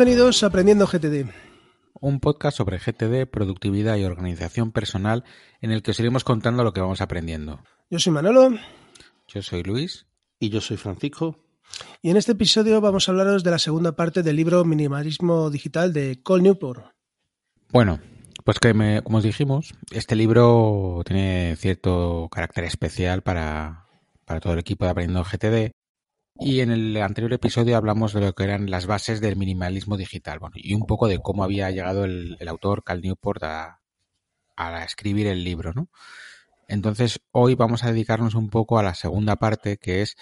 Bienvenidos a Aprendiendo GTD. Un podcast sobre GTD, productividad y organización personal en el que os iremos contando lo que vamos aprendiendo. Yo soy Manolo. Yo soy Luis. Y yo soy Francisco. Y en este episodio vamos a hablaros de la segunda parte del libro Minimalismo Digital de Cole Newport. Bueno, pues que me, como os dijimos, este libro tiene cierto carácter especial para, para todo el equipo de Aprendiendo GTD y en el anterior episodio hablamos de lo que eran las bases del minimalismo digital bueno, y un poco de cómo había llegado el, autor Cal Newport a, escribir el libro. ¿no? Entonces hoy vamos a dedicarnos un poco a la segunda parte que es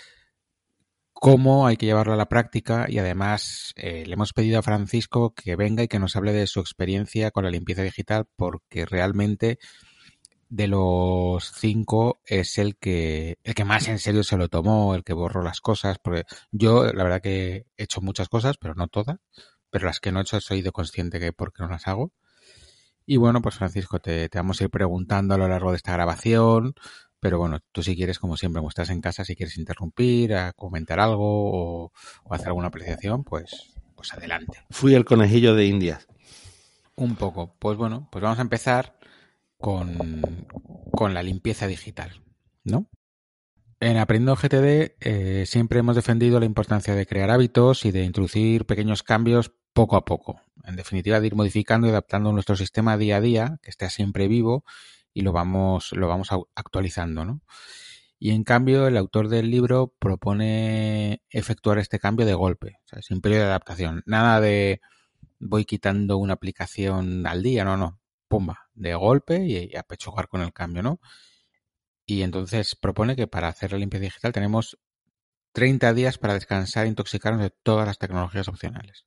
cómo hay que llevarlo a la práctica y además eh, le hemos pedido a Francisco que venga y que nos hable de su experiencia con la limpieza digital porque realmente de los cinco es el que, el que más en serio se lo tomó, el que borró las cosas, porque yo la verdad que he hecho muchas cosas, pero no todas, pero las que no he hecho soy de consciente que por qué no las hago. Y bueno, pues Francisco, te, te vamos a ir preguntando a lo largo de esta grabación, pero bueno, tú si quieres, como siempre, como estás en casa, si quieres interrumpir, a comentar algo o, o hacer alguna apreciación, pues, pues adelante. Fui el conejillo de Indias. Un poco. Pues bueno, pues vamos a empezar con, la limpieza digital, ¿no? En Aprendiendo GTD eh, siempre hemos defendido la importancia de crear hábitos y de introducir pequeños cambios poco a poco. En definitiva, de ir modificando y adaptando nuestro sistema día a día, que esté siempre vivo y lo vamos, lo vamos actualizando, ¿no? Y en cambio, el autor del libro propone efectuar este cambio de golpe, sin periodo de adaptación. Nada de voy quitando una aplicación al día, no, no pumba, de golpe y, a pechugar con el cambio, ¿no? Y entonces propone que para hacer la limpieza digital tenemos 30 días para descansar e intoxicarnos de todas las tecnologías opcionales.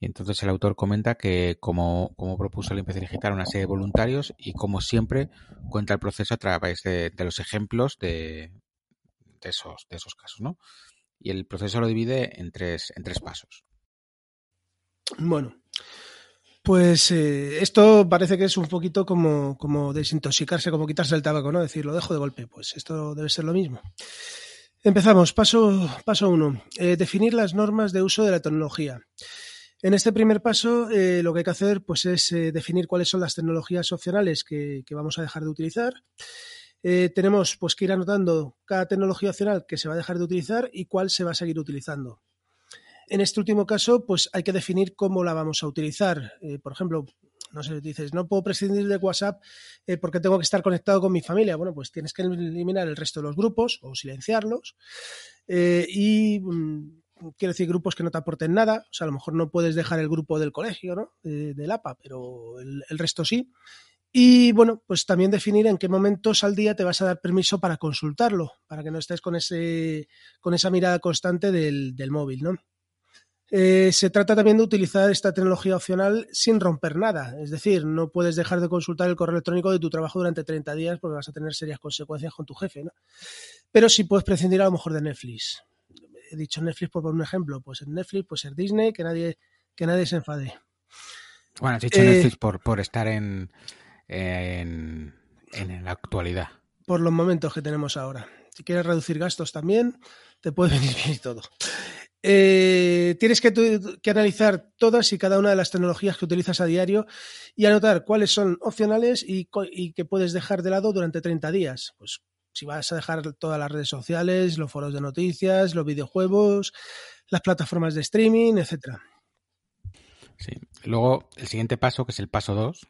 Y entonces el autor comenta que como, como propuso la limpieza digital una serie de voluntarios y como siempre cuenta el proceso a través de, los ejemplos de, de, esos, de esos casos, ¿no? Y el proceso lo divide en tres, en tres pasos. Bueno, pues eh, esto parece que es un poquito como, desintoxicarse, como quitarse el tabaco, ¿no? Decir, lo dejo de golpe. Pues esto debe ser lo mismo. Empezamos. Paso, paso uno. Eh, definir las normas de uso de la tecnología. En este primer paso, eh, lo que hay que hacer pues, es definir cuáles son las tecnologías opcionales que, que vamos a dejar de utilizar. tenemos pues, que ir anotando cada tecnología opcional que se va a dejar de utilizar y cuál se va a seguir utilizando. En este último caso, pues hay que definir cómo la vamos a utilizar. Eh, por ejemplo, no sé, dices, no puedo prescindir de WhatsApp eh, porque tengo que estar conectado con mi familia. Bueno, pues tienes que eliminar el resto de los grupos o silenciarlos. Eh, y mm, quiero decir, grupos que no te aporten nada. O sea, a lo mejor no puedes dejar el grupo del colegio, ¿no? del APA, pero el, resto sí. Y bueno, pues también definir en qué momentos al día te vas a dar permiso para consultarlo, para que no estés con, ese, con esa mirada constante del móvil, ¿no? Eh, se trata también de utilizar esta tecnología opcional sin romper nada. Es decir, no puedes dejar de consultar el correo electrónico de tu trabajo durante 30 días porque vas a tener serias consecuencias con tu jefe. ¿no? Pero sí puedes prescindir a lo mejor de Netflix. He dicho Netflix por un ejemplo. Pues en Netflix, puede ser Disney, que nadie, que nadie se enfade. Bueno, has dicho Netflix eh, por, por estar en, en, en la actualidad. Por los momentos que tenemos ahora. Si quieres reducir gastos también, te puede venir bien y todo. Eh, tienes que, analizar todas y cada una de las tecnologías que utilizas a diario y anotar cuáles son opcionales y, y, que puedes dejar de lado durante 30 días. Pues si vas a dejar todas las redes sociales, los foros de noticias, los videojuegos, las plataformas de streaming, etcétera. Sí. Luego, el siguiente paso, que es el paso 2,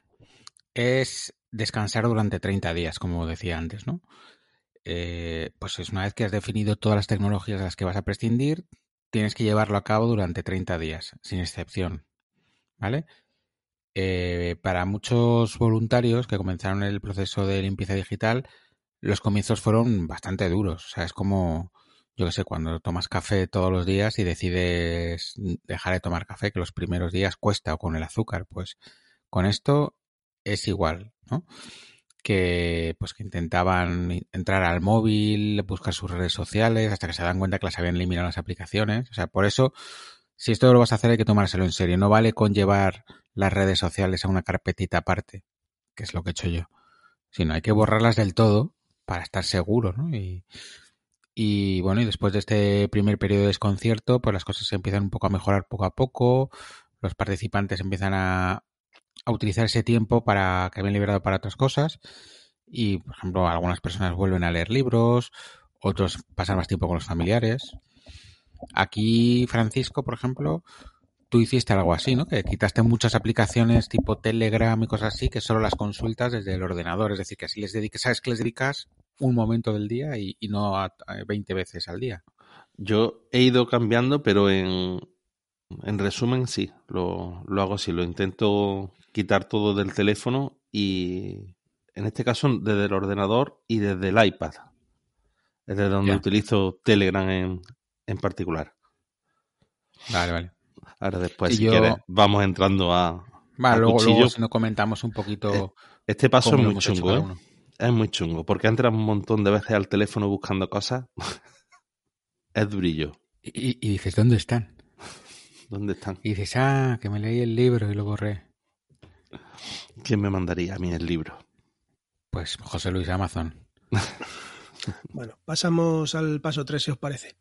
es descansar durante 30 días, como decía antes, ¿no? Eh, pues es una vez que has definido todas las tecnologías de las que vas a prescindir, tienes que llevarlo a cabo durante 30 días, sin excepción. ¿Vale? Eh, para muchos voluntarios que comenzaron el proceso de limpieza digital, los comienzos fueron bastante duros. O sea, es como, yo qué sé, cuando tomas café todos los días y decides dejar de tomar café, que los primeros días cuesta, o con el azúcar, pues con esto es igual, ¿no? Que pues que intentaban entrar al móvil, buscar sus redes sociales, hasta que se dan cuenta que las habían eliminado las aplicaciones. O sea, por eso, si esto lo vas a hacer, hay que tomárselo en serio. No vale con llevar las redes sociales a una carpetita aparte, que es lo que he hecho yo. Sino hay que borrarlas del todo para estar seguro, ¿no? Y, Y bueno, y después de este primer periodo de desconcierto, pues las cosas se empiezan un poco a mejorar poco a poco. Los participantes empiezan a, a utilizar ese tiempo para que habían liberado para otras cosas. Y, por ejemplo, algunas personas vuelven a leer libros, otros pasan más tiempo con los familiares. Aquí, Francisco, por ejemplo, tú hiciste algo así, ¿no? Que quitaste muchas aplicaciones tipo Telegram y cosas así, que solo las consultas desde el ordenador. Es decir, que así les dedicas, sabes que les dedicas un momento del día y, y no a, a 20 veces al día. Yo he ido cambiando, pero en, en resumen sí, lo, lo hago así. Lo intento quitar todo del teléfono y en este caso desde el ordenador y desde el iPad. Es desde donde utilizo Telegram en, en particular. Vale, vale. Ahora después, si yo- quieres, vamos entrando a... Vale, A luego, luego si no comentamos un poquito Este paso es muy chungo, ¿eh? Es muy chungo, porque entras un montón de veces al teléfono buscando cosas. es durillo. Y, y dices, ¿dónde están? ¿Dónde están? Y dices, ah, que me leí el libro y lo borré. ¿Quién me mandaría a mí el libro? Pues José Luis Amazon. Bueno, pasamos al paso 3, si os parece.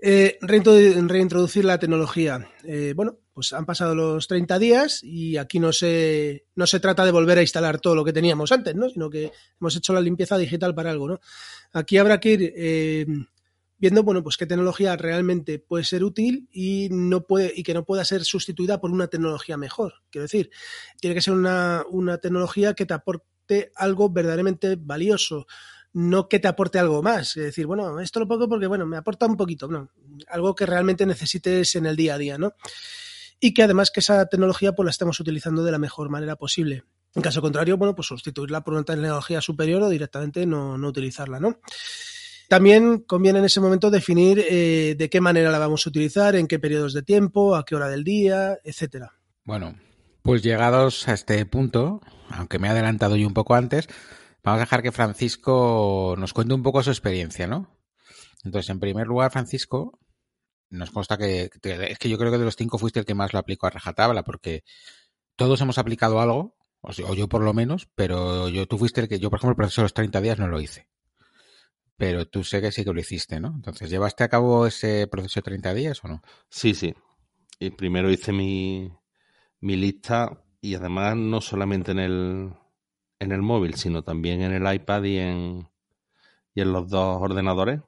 Eh, reintrodu- reintroducir la tecnología. Eh, bueno, pues han pasado los 30 días y aquí no se, no se trata de volver a instalar todo lo que teníamos antes, ¿no? sino que hemos hecho la limpieza digital para algo. ¿no? Aquí habrá que ir eh, viendo bueno, pues qué tecnología realmente puede ser útil y, no puede, y que no pueda ser sustituida por una tecnología mejor. Quiero decir, tiene que ser una, una tecnología que te aporte algo verdaderamente valioso no que te aporte algo más. Es decir, bueno, esto lo pongo porque, bueno, me aporta un poquito, no, algo que realmente necesites en el día a día, ¿no? Y que además que esa tecnología pues la estemos utilizando de la mejor manera posible. En caso contrario, bueno, pues sustituirla por una tecnología superior o directamente no, no utilizarla, ¿no? También conviene en ese momento definir eh, de qué manera la vamos a utilizar, en qué periodos de tiempo, a qué hora del día, etcétera. Bueno, pues llegados a este punto, aunque me he adelantado yo un poco antes, vamos a dejar que Francisco nos cuente un poco su experiencia, ¿no? Entonces, en primer lugar, Francisco, nos consta que, es que yo creo que de los cinco fuiste el que más lo aplicó a rajatabla, porque todos hemos aplicado algo, o yo por lo menos, pero yo tú fuiste el que, yo por ejemplo, el proceso de los 30 días no lo hice. Pero tú sé que sí que lo hiciste, ¿no? Entonces, ¿llevaste a cabo ese proceso de 30 días o no? Sí, sí. Y primero hice mi, mi lista y además no solamente en el, en el móvil, sino también en el iPad y en, y en los dos ordenadores.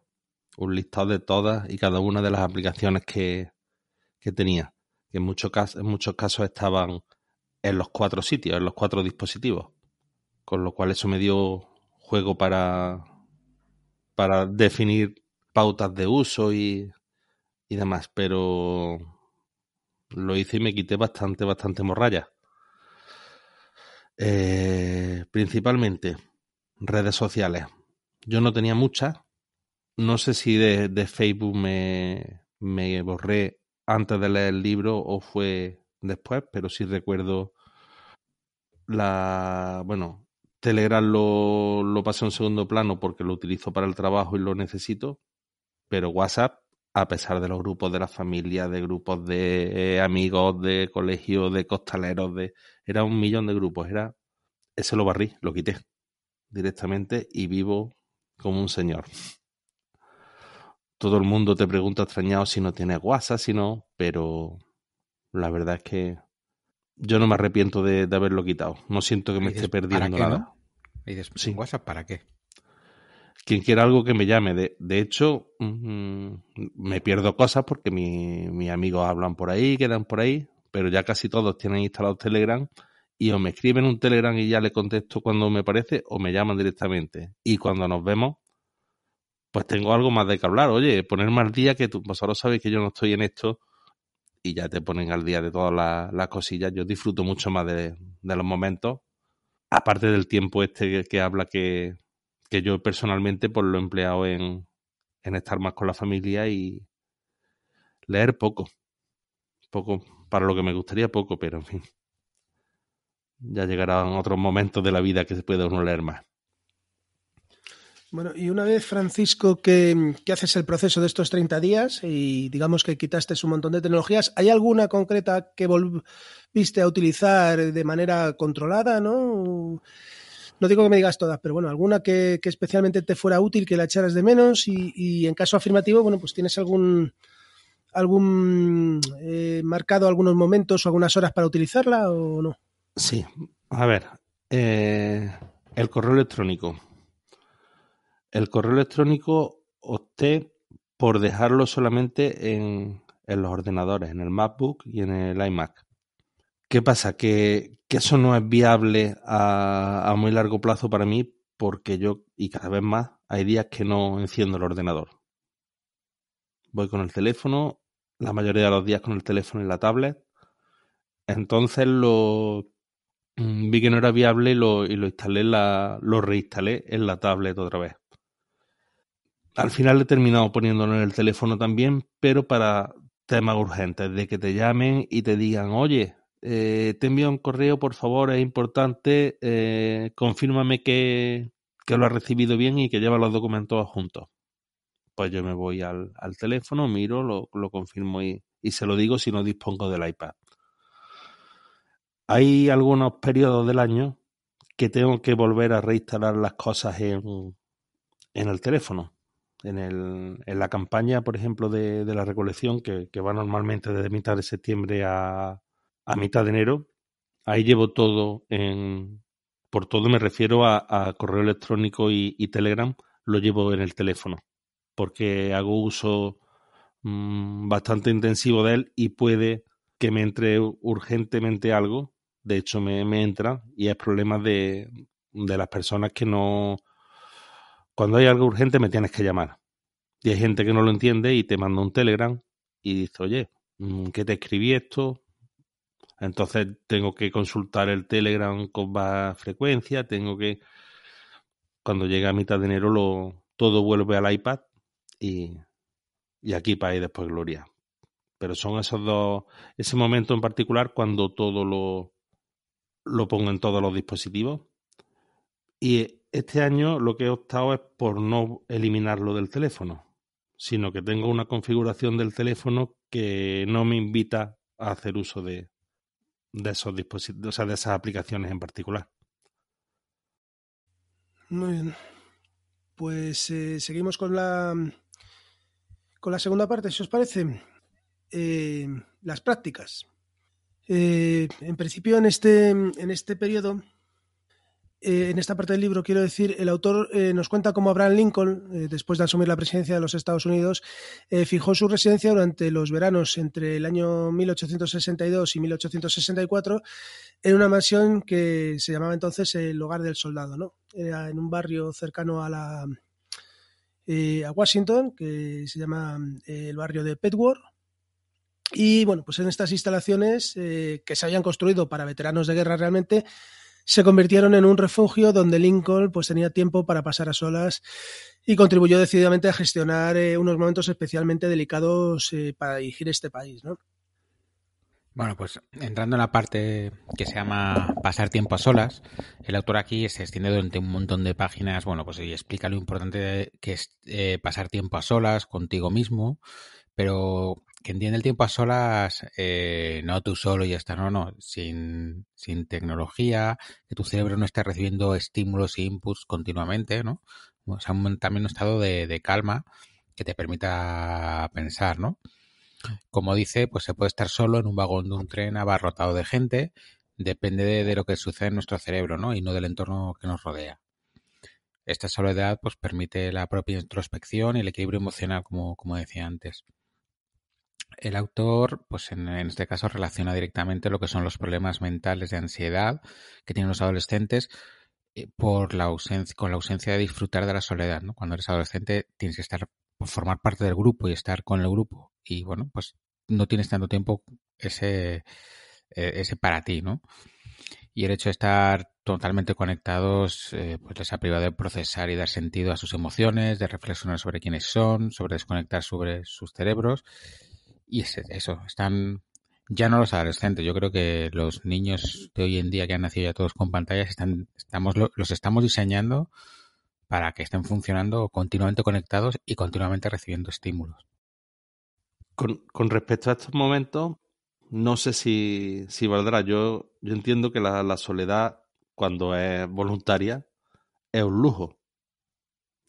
Un listado de todas y cada una de las aplicaciones que, que tenía. Que en casos, en muchos casos estaban en los cuatro sitios, en los cuatro dispositivos. Con lo cual eso me dio juego para, para definir pautas de uso y, y demás. Pero lo hice y me quité bastante, bastante morralla. Eh, principalmente redes sociales. Yo no tenía muchas. No sé si de, de Facebook me, me borré antes de leer el libro o fue después, pero sí recuerdo la. Bueno, Telegram lo, lo pasé en segundo plano porque lo utilizo para el trabajo y lo necesito, pero WhatsApp, a pesar de los grupos de la familia, de grupos de eh, amigos, de colegios, de costaleros, de era un millón de grupos, era ese lo barrí, lo quité directamente y vivo como un señor. Todo el mundo te pregunta extrañado si no tienes WhatsApp, si no, pero la verdad es que yo no me arrepiento de, de haberlo quitado. No siento que me Dices, esté ¿para perdiendo qué, nada. no? Y dices, Sí. ¿WhatsApp para qué? quien quiera algo que me llame. De, de hecho, mm, me pierdo cosas porque mi- mis amigos hablan por ahí, quedan por ahí, pero ya casi todos tienen instalado Telegram y o me escriben un Telegram y ya le contesto cuando me parece o me llaman directamente. Y cuando nos vemos, pues tengo algo más de que hablar. Oye, ponerme al día que tú, vosotros sabéis que yo no estoy en esto y ya te ponen al día de todas las, las cosillas. Yo disfruto mucho más de, los momentos, aparte del tiempo este que, habla que, que yo personalmente pues lo he empleado en, en estar más con la familia y leer poco. Poco, para lo que me gustaría poco, pero en fin. Ya llegarán otros momentos de la vida que se puede uno leer más. Bueno, y una vez, Francisco, que, haces el proceso de estos 30 días y digamos que quitaste un montón de tecnologías, ¿hay alguna concreta que volviste a utilizar de manera controlada, no? no digo que me digas todas, pero bueno, alguna que, especialmente te fuera útil, que la echaras de menos y, en caso afirmativo, bueno, pues tienes algún algún eh, marcado algunos momentos o algunas horas para utilizarla o no. Sí, a ver, eh, el correo electrónico. El correo electrónico opté por dejarlo solamente en, en los ordenadores, en el MacBook y en el iMac. ¿Qué pasa? Que, eso no es viable a, muy largo plazo para mí porque yo, y cada vez más, hay días que no enciendo el ordenador. Voy con el teléfono, la mayoría de los días con el teléfono y la tablet. Entonces lo mm, vi que no era viable y lo, y lo instalé, la, lo reinstalé en la tablet otra vez. Al final he terminado poniéndolo en el teléfono también, pero para temas urgentes, de que te llamen y te digan, oye, eh, te envío un correo, por favor, es importante, eh, confírmame que, lo has recibido bien y que lleva los documentos juntos. Pues yo me voy al, teléfono, miro, lo, confirmo y, se lo digo si no dispongo del iPad. Hay algunos periodos del año que tengo que volver a reinstalar las cosas en, en el teléfono. En, el, en la campaña, por ejemplo, de, la recolección, que, que va normalmente desde mitad de septiembre a, a mitad de enero. Ahí llevo todo en... Por todo me refiero a, correo electrónico y, Telegram, lo llevo en el teléfono, porque hago uso mm, bastante intensivo de él y puede que me entre urgentemente algo. De hecho, me, me entra y es problema de, de las personas que no... Cuando hay algo urgente me tienes que llamar. Y hay gente que no lo entiende y te manda un Telegram y dice, oye, mm, ¿qué te escribí esto? Entonces tengo que consultar el Telegram con más frecuencia, tengo que... Cuando llega a mitad de enero lo, todo vuelve al iPad y, y aquí para ir después Gloria. Pero son esos dos, ese momento en particular cuando todo lo, lo pongo en todos los dispositivos. Y este año lo que he optado es por no eliminarlo del teléfono, sino que tengo una configuración del teléfono que no me invita a hacer uso de, esos dispositivos, o sea, de esas aplicaciones en particular. Muy bien. Pues eh, seguimos con la con la segunda parte, si os parece. Eh, las prácticas. Eh, en principio, en este, en este periodo eh, en esta parte del libro, quiero decir, el autor eh, nos cuenta cómo Abraham Lincoln, eh, después de asumir la presidencia de los Estados Unidos, fijó su residencia durante los veranos entre el año 1862 y 1864 en una mansión que se llamaba entonces el Hogar del Soldado, ¿no? Era en un barrio cercano a la a Washington, que se llama el barrio de Petworth. Y bueno, pues en estas instalaciones que se habían construido para veteranos de guerra realmente, se convirtieron en un refugio donde Lincoln pues, tenía tiempo para pasar a solas y contribuyó decididamente a gestionar eh, unos momentos especialmente delicados eh, para dirigir este país. ¿no? Bueno, pues entrando en la parte que se llama pasar tiempo a solas, el autor aquí se extiende durante un montón de páginas, bueno, pues y explica lo importante que es eh, pasar tiempo a solas contigo mismo, pero que entiende el tiempo a solas, eh, no tú solo y ya está, no, no, sin, sin tecnología, que tu cerebro no esté recibiendo estímulos e inputs continuamente, ¿no? O sea, también un estado de, de calma que te permita pensar, ¿no? Como dice, pues se puede estar solo en un vagón de un tren abarrotado de gente, depende de, de, lo que sucede en nuestro cerebro, ¿no? Y no del entorno que nos rodea. Esta soledad, pues permite la propia introspección y el equilibrio emocional, como, como decía antes. El autor, pues en, este caso, relaciona directamente lo que son los problemas mentales de ansiedad que tienen los adolescentes eh, por la ausencia, con la ausencia de disfrutar de la soledad. ¿no? Cuando eres adolescente tienes que estar, formar parte del grupo y estar con el grupo. Y bueno, pues no tienes tanto tiempo ese, eh, ese para ti, ¿no? Y el hecho de estar totalmente conectados, eh, pues les ha privado de procesar y dar sentido a sus emociones, de reflexionar sobre quiénes son, sobre desconectar sobre sus cerebros y es eso, están ya no los adolescentes, yo creo que los niños de hoy en día que han nacido ya todos con pantallas, están, estamos, los estamos diseñando para que estén funcionando continuamente conectados y continuamente recibiendo estímulos. Con, con respecto a estos momentos, no sé si, si valdrá. Yo, yo entiendo que la, la soledad, cuando es voluntaria, es un lujo,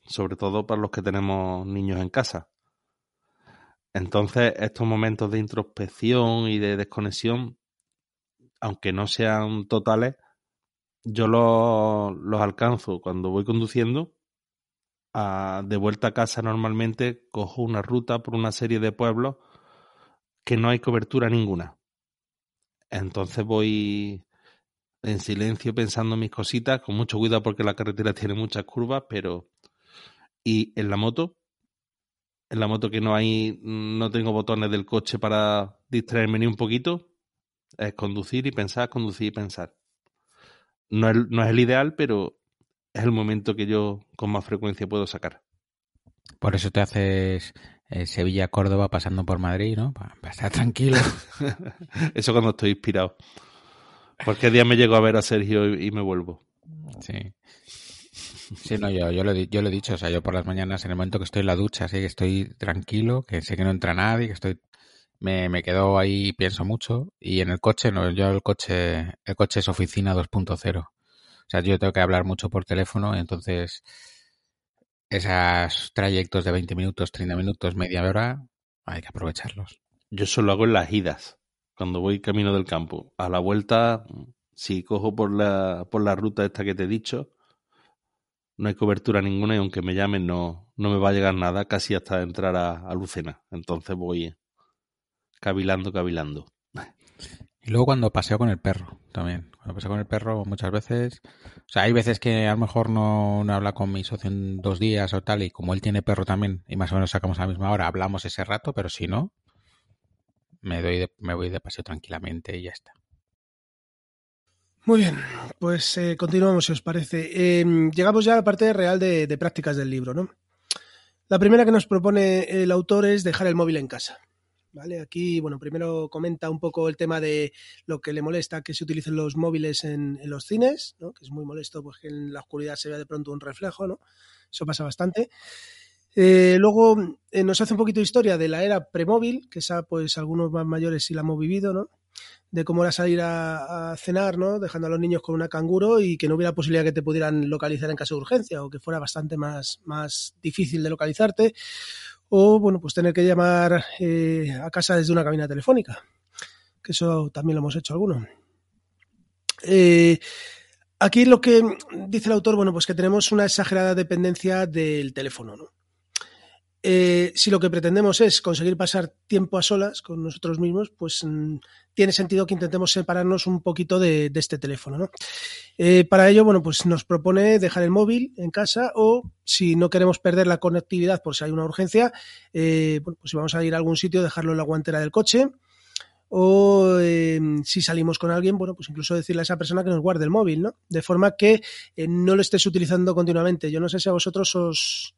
sobre todo para los que tenemos niños en casa. Entonces, estos momentos de introspección y de desconexión, aunque no sean totales, yo los, los alcanzo cuando voy conduciendo. de vuelta a casa normalmente cojo una ruta por una serie de pueblos que no hay cobertura ninguna. Entonces voy en silencio pensando mis cositas, con mucho cuidado porque la carretera tiene muchas curvas, pero... Y en la moto, en la moto que no hay, no tengo botones del coche para distraerme ni un poquito, es conducir y pensar, conducir y pensar. No es, no es el ideal, pero es el momento que yo con más frecuencia puedo sacar. Por eso te haces eh, Sevilla-Córdoba pasando por Madrid, ¿no? Para, estar tranquilo. eso cuando estoy inspirado. Porque día me llego a ver a Sergio y, me vuelvo. Sí. Sí, no, yo, yo, lo, yo lo he dicho, o sea, yo por las mañanas, en el momento que estoy en la ducha, así que estoy tranquilo, que sé que no entra nadie, que estoy, me, me quedo ahí, pienso mucho, y en el coche, no, yo el coche, el coche es oficina 2.0. O sea, yo tengo que hablar mucho por teléfono, entonces esos trayectos de 20 minutos, 30 minutos, media hora, hay que aprovecharlos. Yo solo hago en las idas, cuando voy camino del campo. A la vuelta, si cojo por la, por la ruta esta que te he dicho, no hay cobertura ninguna y aunque me llamen no, no me va a llegar nada casi hasta entrar a, a Lucena. Entonces voy cavilando, cavilando. Y luego cuando paseo con el perro también. Cuando paseo con el perro muchas veces... O sea, hay veces que a lo mejor no, no habla con mi socio en dos días o tal y como él tiene perro también y más o menos sacamos a la misma hora, hablamos ese rato, pero si no, me, doy me voy de paseo tranquilamente y ya está. Muy bien, pues eh, continuamos si os parece. Em, llegamos ya a la parte real de, prácticas del libro, ¿no? La primera que nos propone el autor es dejar el móvil en casa. ¿Vale? Aquí, bueno, primero comenta un poco el tema de lo que le molesta que se utilicen los móviles en, en los cines, ¿no? que es muy molesto pues, que en la oscuridad se vea de pronto un reflejo, ¿no? Eso pasa bastante. Eh, luego eh, nos hace un poquito de historia de la era premóvil, que esa pues algunos más mayores sí la hemos vivido, ¿no? De cómo era salir a, cenar, ¿no? Dejando a los niños con una canguro y que no hubiera posibilidad que te pudieran localizar en caso de urgencia o que fuera bastante más, más difícil de localizarte. O, bueno, pues tener que llamar eh, a casa desde una cabina telefónica, que eso también lo hemos hecho algunos. Eh, aquí lo que dice el autor, bueno, pues que tenemos una exagerada dependencia del teléfono, ¿no? Eh, si lo que pretendemos es conseguir pasar tiempo a solas con nosotros mismos, pues mm, tiene sentido que intentemos separarnos un poquito de, este teléfono. ¿no? Eh, para ello, bueno, pues nos propone dejar el móvil en casa o si no queremos perder la conectividad por si hay una urgencia, eh, bueno, pues si vamos a ir a algún sitio, dejarlo en la guantera del coche. O eh, si salimos con alguien, bueno, pues incluso decirle a esa persona que nos guarde el móvil, ¿no? De forma que no lo estés utilizando continuamente. Yo no sé si a vosotros os,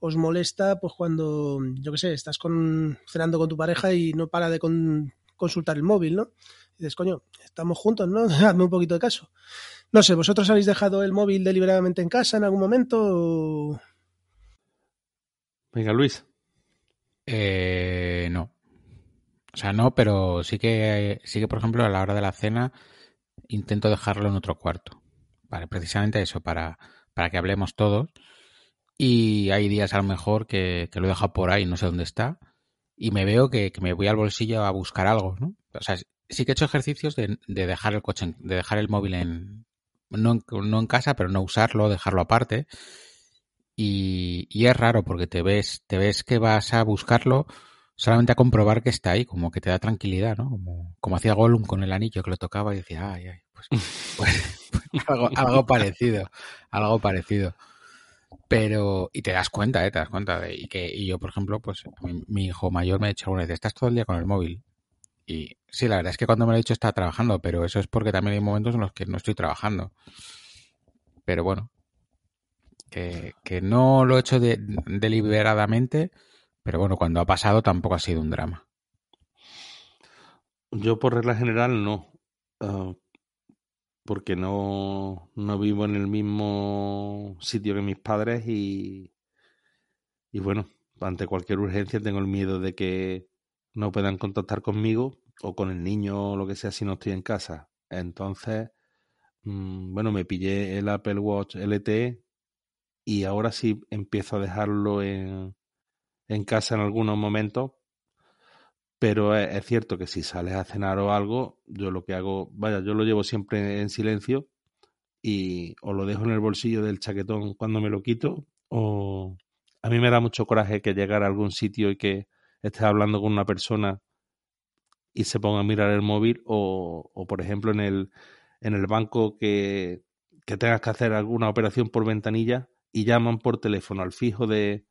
os molesta pues cuando, yo qué sé, estás con, cenando con tu pareja y no para de con, consultar el móvil, ¿no? Y dices, coño, estamos juntos, ¿no? Hazme un poquito de caso. No sé, ¿vosotros habéis dejado el móvil deliberadamente en casa en algún momento? O... Venga, Luis. Eh, no. O sea, no, pero sí que, sí que, por ejemplo, a la hora de la cena intento dejarlo en otro cuarto. Vale, precisamente eso, para, para que hablemos todos y hay días a lo mejor que, que lo he dejado por ahí, no sé dónde está, y me veo que, que, me voy al bolsillo a buscar algo, ¿no? O sea, sí que he hecho ejercicios de, de dejar el coche, de dejar el móvil en, no no en casa, pero no usarlo, dejarlo aparte. Y, y, es raro porque te ves, te ves que vas a buscarlo solamente a comprobar que está ahí, como que te da tranquilidad, ¿no? Como, como hacía Gollum con el anillo que lo tocaba y decía, ay, ay, pues, pues, pues algo, algo parecido, algo parecido. Pero, y te das cuenta, ¿eh? Te das cuenta de, y que, y yo, por ejemplo, pues, mi, hijo mayor me ha dicho alguna vez, estás todo el día con el móvil. Y sí, la verdad es que cuando me lo he dicho está trabajando, pero eso es porque también hay momentos en los que no estoy trabajando. Pero bueno, que, que no lo he hecho de, deliberadamente, pero bueno, cuando ha pasado tampoco ha sido un drama. Yo por regla general no. Uh, porque no, no vivo en el mismo sitio que mis padres y, y bueno, ante cualquier urgencia tengo el miedo de que no puedan contactar conmigo o con el niño o lo que sea si no estoy en casa. Entonces, mmm, bueno, me pillé el Apple Watch LTE y ahora sí empiezo a dejarlo en, en casa en algunos momentos. Pero es, es, cierto que si sales a cenar o algo, yo lo que hago, vaya, yo lo llevo siempre en silencio y o lo dejo en el bolsillo del chaquetón cuando me lo quito o a mí me da mucho coraje que llegar a algún sitio y que estés hablando con una persona y se ponga a mirar el móvil o, o por ejemplo en el, en el banco que, que tengas que hacer alguna operación por ventanilla y llaman por teléfono al fijo de,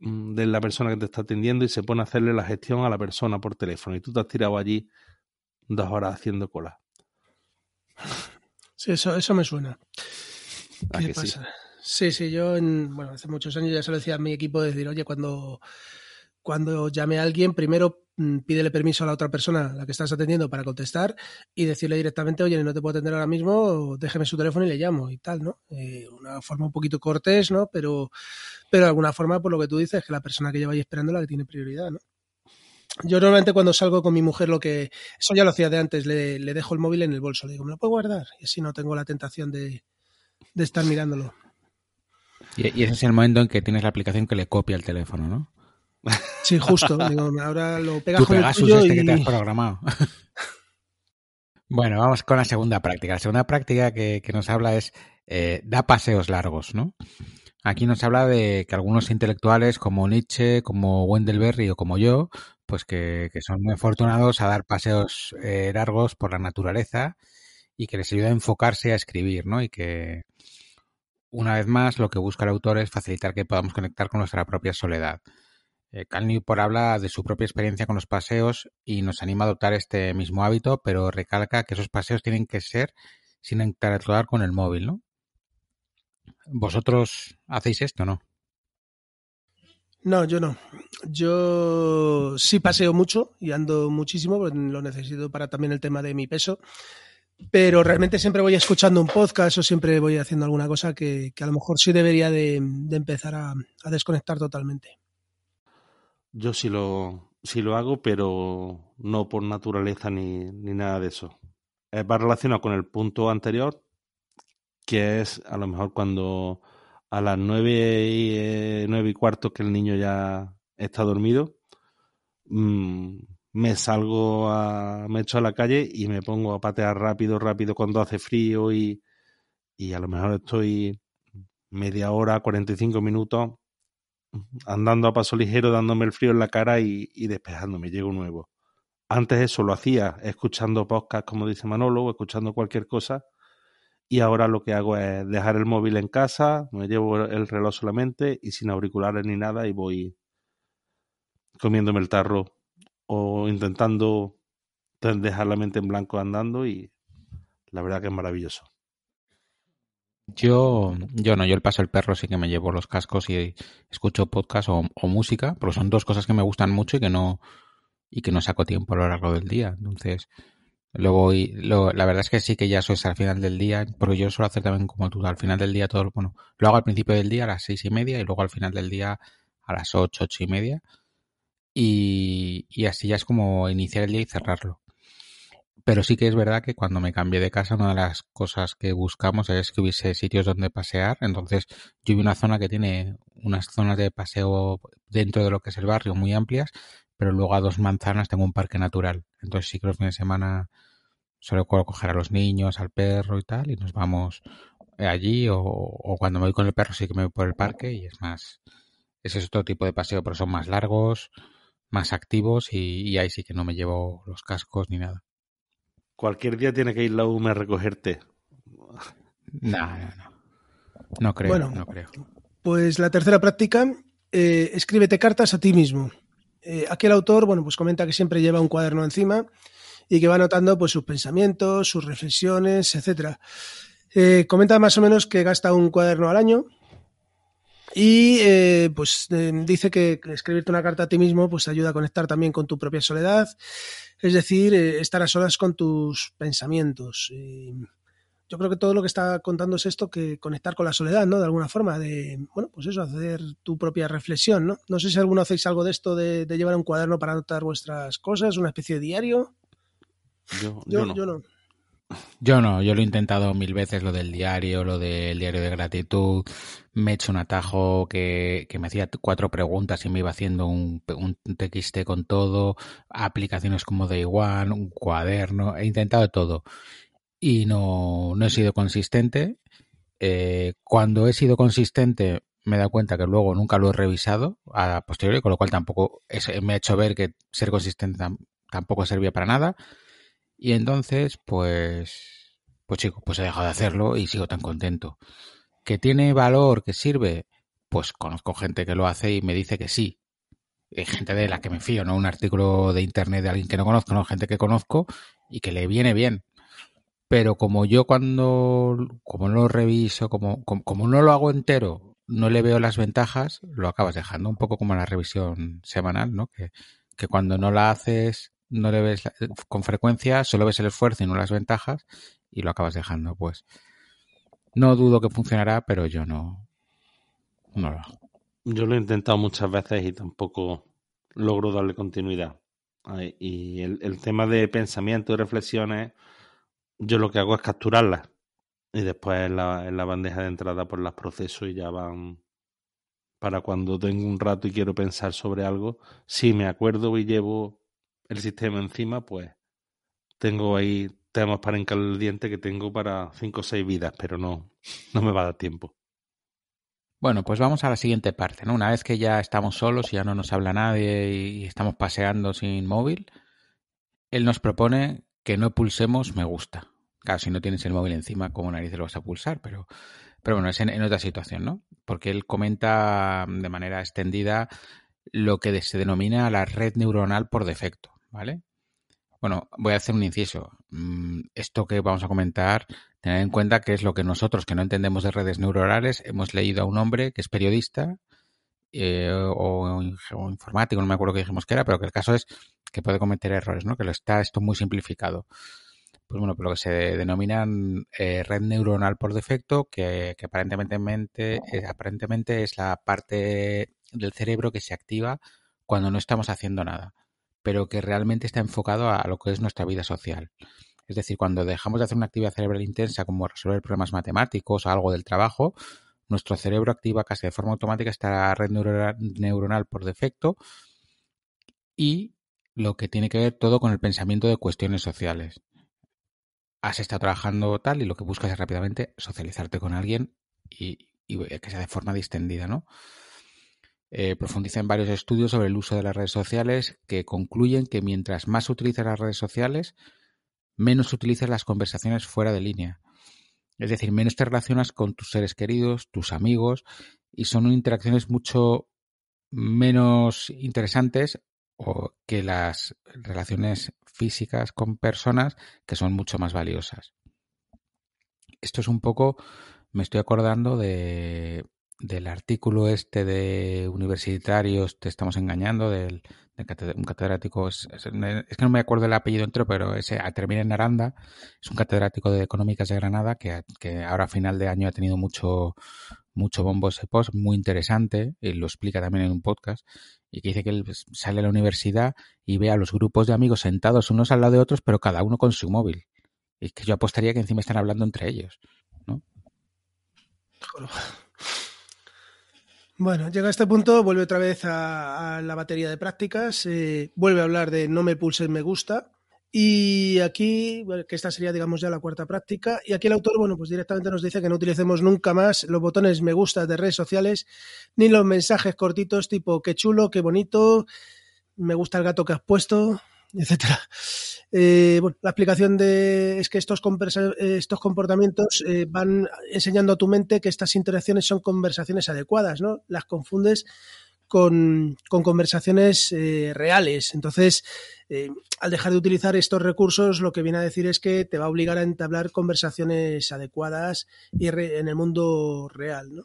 de la persona que te está atendiendo y se pone a hacerle la gestión a la persona por teléfono y tú te has tirado allí dos horas haciendo cola. Sí, eso, eso me suena. ¿Qué pasa? Sí? sí, sí, yo en, bueno, hace muchos años ya se lo decía a mi equipo de decir, oye, cuando, cuando llame a alguien, primero Mm, pídele permiso a la otra persona, a la que estás atendiendo, para contestar y decirle directamente, oye, no te puedo atender ahora mismo, déjeme su teléfono y le llamo y tal, ¿no? Eh, una forma un poquito cortés, ¿no? Pero, pero de alguna forma, por lo que tú dices, que la persona que lleva ahí esperando la que tiene prioridad, ¿no? Yo normalmente cuando salgo con mi mujer, lo que. Eso ya lo hacía de antes, le, le dejo el móvil en el bolso, le digo, ¿me lo puedo guardar? Y así no tengo la tentación de, de estar mirándolo. Y ese es el momento en que tienes la aplicación que le copia el teléfono, ¿no? Sí, justo. Digo, ahora lo pegas con el tuyo este y... que te has programado. bueno, vamos con la segunda práctica. La segunda práctica que, que nos habla es eh, da paseos largos, ¿no? Aquí nos habla de que algunos intelectuales como Nietzsche, como Wendell Berry o como yo, pues que, que son muy afortunados a dar paseos eh, largos por la naturaleza y que les ayuda a enfocarse a escribir, ¿no? Y que una vez más lo que busca el autor es facilitar que podamos conectar con nuestra propia soledad. Eh, Cal Newport habla de su propia experiencia con los paseos y nos anima a adoptar este mismo hábito, pero recalca que esos paseos tienen que ser sin interactuar con el móvil, ¿no? ¿Vosotros hacéis esto, no? No, yo no. Yo sí paseo mucho y ando muchísimo, porque lo necesito para también el tema de mi peso. Pero realmente siempre voy escuchando un podcast o siempre voy haciendo alguna cosa que, a lo mejor sí debería de, empezar a desconectar totalmente. Yo sí lo, sí lo hago, pero no por naturaleza ni, ni nada de eso. Es más relacionado con el punto anterior, que es a lo mejor cuando a las nueve y, eh, nueve y cuarto que el niño ya está dormido, mmm, me salgo a, me echo a la calle y me pongo a patear rápido, rápido cuando hace frío y, y a lo mejor estoy media hora, 45 minutos andando a paso ligero, dándome el frío en la cara y, despejándome, llego nuevo. Antes eso lo hacía escuchando podcast, como dice Manolo, o escuchando cualquier cosa, y ahora lo que hago es dejar el móvil en casa, me llevo el reloj solamente y sin auriculares ni nada y voy comiéndome el tarro o intentando dejar la mente en blanco andando y la verdad que es maravilloso. Yo, yo no, yo el paso el perro sí que me llevo los cascos y escucho podcast o, música, porque son dos cosas que me gustan mucho y que no, y que no saco tiempo a lo largo del día. Entonces, luego, y, lo, la verdad es que sí que ya es al final del día, porque yo suelo hacer también como tú, al final del día todo, bueno, lo hago al principio del día a las seis y media y luego al final del día a las ocho, ocho y media. Y, y así ya es como iniciar el día y cerrarlo. Pero sí que es verdad que cuando me cambié de casa, una de las cosas que buscamos es que hubiese sitios donde pasear. Entonces, yo vi una zona que tiene unas zonas de paseo dentro de lo que es el barrio muy amplias, pero luego a dos manzanas tengo un parque natural. Entonces, sí que los fines de semana suelo coger a los niños, al perro y tal, y nos vamos allí. O, o cuando me voy con el perro, sí que me voy por el parque y es más. Ese es otro tipo de paseo, pero son más largos, más activos y, y ahí sí que no me llevo los cascos ni nada. Cualquier día tiene que ir la UME a recogerte. No, no, no. No creo, bueno, no creo. Pues la tercera práctica, eh, escríbete cartas a ti mismo. Eh, aquí el autor, bueno, pues comenta que siempre lleva un cuaderno encima y que va anotando pues sus pensamientos, sus reflexiones, etcétera. Eh, comenta más o menos que gasta un cuaderno al año y eh, pues eh, dice que, escribirte una carta a ti mismo pues te ayuda a conectar también con tu propia soledad, es decir, eh, estar a solas con tus pensamientos. Y yo creo que todo lo que está contando es esto, que conectar con la soledad, ¿no? De alguna forma, de, bueno, pues eso, hacer tu propia reflexión, ¿no? No sé si alguno hacéis algo de esto, de, de llevar un cuaderno para anotar vuestras cosas, una especie de diario. Yo, yo, yo no. Yo no. Yo no, yo lo he intentado mil veces, lo del diario, lo del diario de gratitud. Me he hecho un atajo que, que me hacía cuatro preguntas y me iba haciendo un, un TXT con todo, aplicaciones como Day One, un cuaderno, he intentado todo. Y no, no he sido consistente. Eh, cuando he sido consistente me he dado cuenta que luego nunca lo he revisado a posteriori, con lo cual tampoco me ha hecho ver que ser consistente tampoco servía para nada. Y entonces, pues, pues chico, pues he dejado de hacerlo y sigo tan contento. ¿Que tiene valor, que sirve? Pues conozco gente que lo hace y me dice que sí. Hay gente de la que me fío, no un artículo de internet de alguien que no conozco, no, gente que conozco y que le viene bien. Pero como yo cuando, como no lo reviso, como, como, no lo hago entero, no le veo las ventajas, lo acabas dejando. Un poco como la revisión semanal, ¿no? Que, que cuando no la haces no le ves con frecuencia, solo ves el esfuerzo y no las ventajas y lo acabas dejando. Pues no dudo que funcionará, pero yo no, no lo hago. Yo lo he intentado muchas veces y tampoco logro darle continuidad. Y el, tema de pensamiento y reflexiones, yo lo que hago es capturarlas y después en la, en la bandeja de entrada por pues las proceso y ya van para cuando tengo un rato y quiero pensar sobre algo, si me acuerdo y llevo el sistema encima, pues tengo ahí temas para el diente que tengo para cinco o seis vidas, pero no, no me va a dar tiempo. Bueno, pues vamos a la siguiente parte, ¿no? Una vez que ya estamos solos y ya no nos habla nadie y estamos paseando sin móvil, él nos propone que no pulsemos me gusta. Claro, si no tienes el móvil encima, como narices lo vas a pulsar? Pero, pero bueno, es en, en, otra situación, ¿no? Porque él comenta de manera extendida lo que se denomina la red neuronal por defecto. ¿Vale? Bueno, voy a hacer un inciso. Mm, esto que vamos a comentar, tener en cuenta que es lo que nosotros, que no entendemos de redes neuronales, hemos leído a un hombre que es periodista eh, o, informático, no me acuerdo qué dijimos que era, pero que el caso es que puede cometer errores, ¿no? Que lo está esto muy simplificado. Pues bueno, lo que se denominan eh, red neuronal por defecto, que, aparentemente, eh, aparentemente es la parte del cerebro que se activa cuando no estamos haciendo nada pero que realmente está enfocado a lo que es nuestra vida social. Es decir, cuando dejamos de hacer una actividad cerebral intensa como resolver problemas matemáticos o algo del trabajo, nuestro cerebro activa casi de forma automática esta red neuronal por defecto y lo que tiene que ver todo con el pensamiento de cuestiones sociales. Has estado trabajando tal y lo que buscas es rápidamente socializarte con alguien y, que sea de forma distendida, ¿no? Eh, profundiza en varios estudios sobre el uso de las redes sociales que concluyen que mientras más utilizas las redes sociales, menos utilizas las conversaciones fuera de línea. Es decir, menos te relacionas con tus seres queridos, tus amigos, y son interacciones mucho menos interesantes o que las relaciones físicas con personas que son mucho más valiosas. Esto es un poco, me estoy acordando de del artículo este de universitarios te estamos engañando, del, un catedrático, es, que no me acuerdo el apellido entero, pero ese termina en Aranda, es un catedrático de económicas de Granada que, que ahora a final de año ha tenido mucho, mucho bombo ese post, muy interesante, y lo explica también en un podcast, y que dice que él pues, sale a la universidad y ve a los grupos de amigos sentados unos al lado de otros, pero cada uno con su móvil. Y que yo apostaría que encima están hablando entre ellos, ¿no? Bueno, llega a este punto, vuelve otra vez a, la batería de prácticas, eh, vuelve a hablar de no me pulses me gusta. Y aquí, que esta sería, digamos, ya la cuarta práctica. Y aquí el autor, bueno, pues directamente nos dice que no utilicemos nunca más los botones me gusta de redes sociales, ni los mensajes cortitos tipo qué chulo, qué bonito, me gusta el gato que has puesto, etcétera. Eh, bueno, la explicación de es que estos, comportamientos eh, van enseñando a tu mente que estas interacciones son conversaciones adecuadas, ¿no? Las confundes con, conversaciones eh, reales. Entonces, al dejar de utilizar estos recursos, lo que viene a decir es que te va a obligar a entablar conversaciones adecuadas y en el mundo real, ¿no?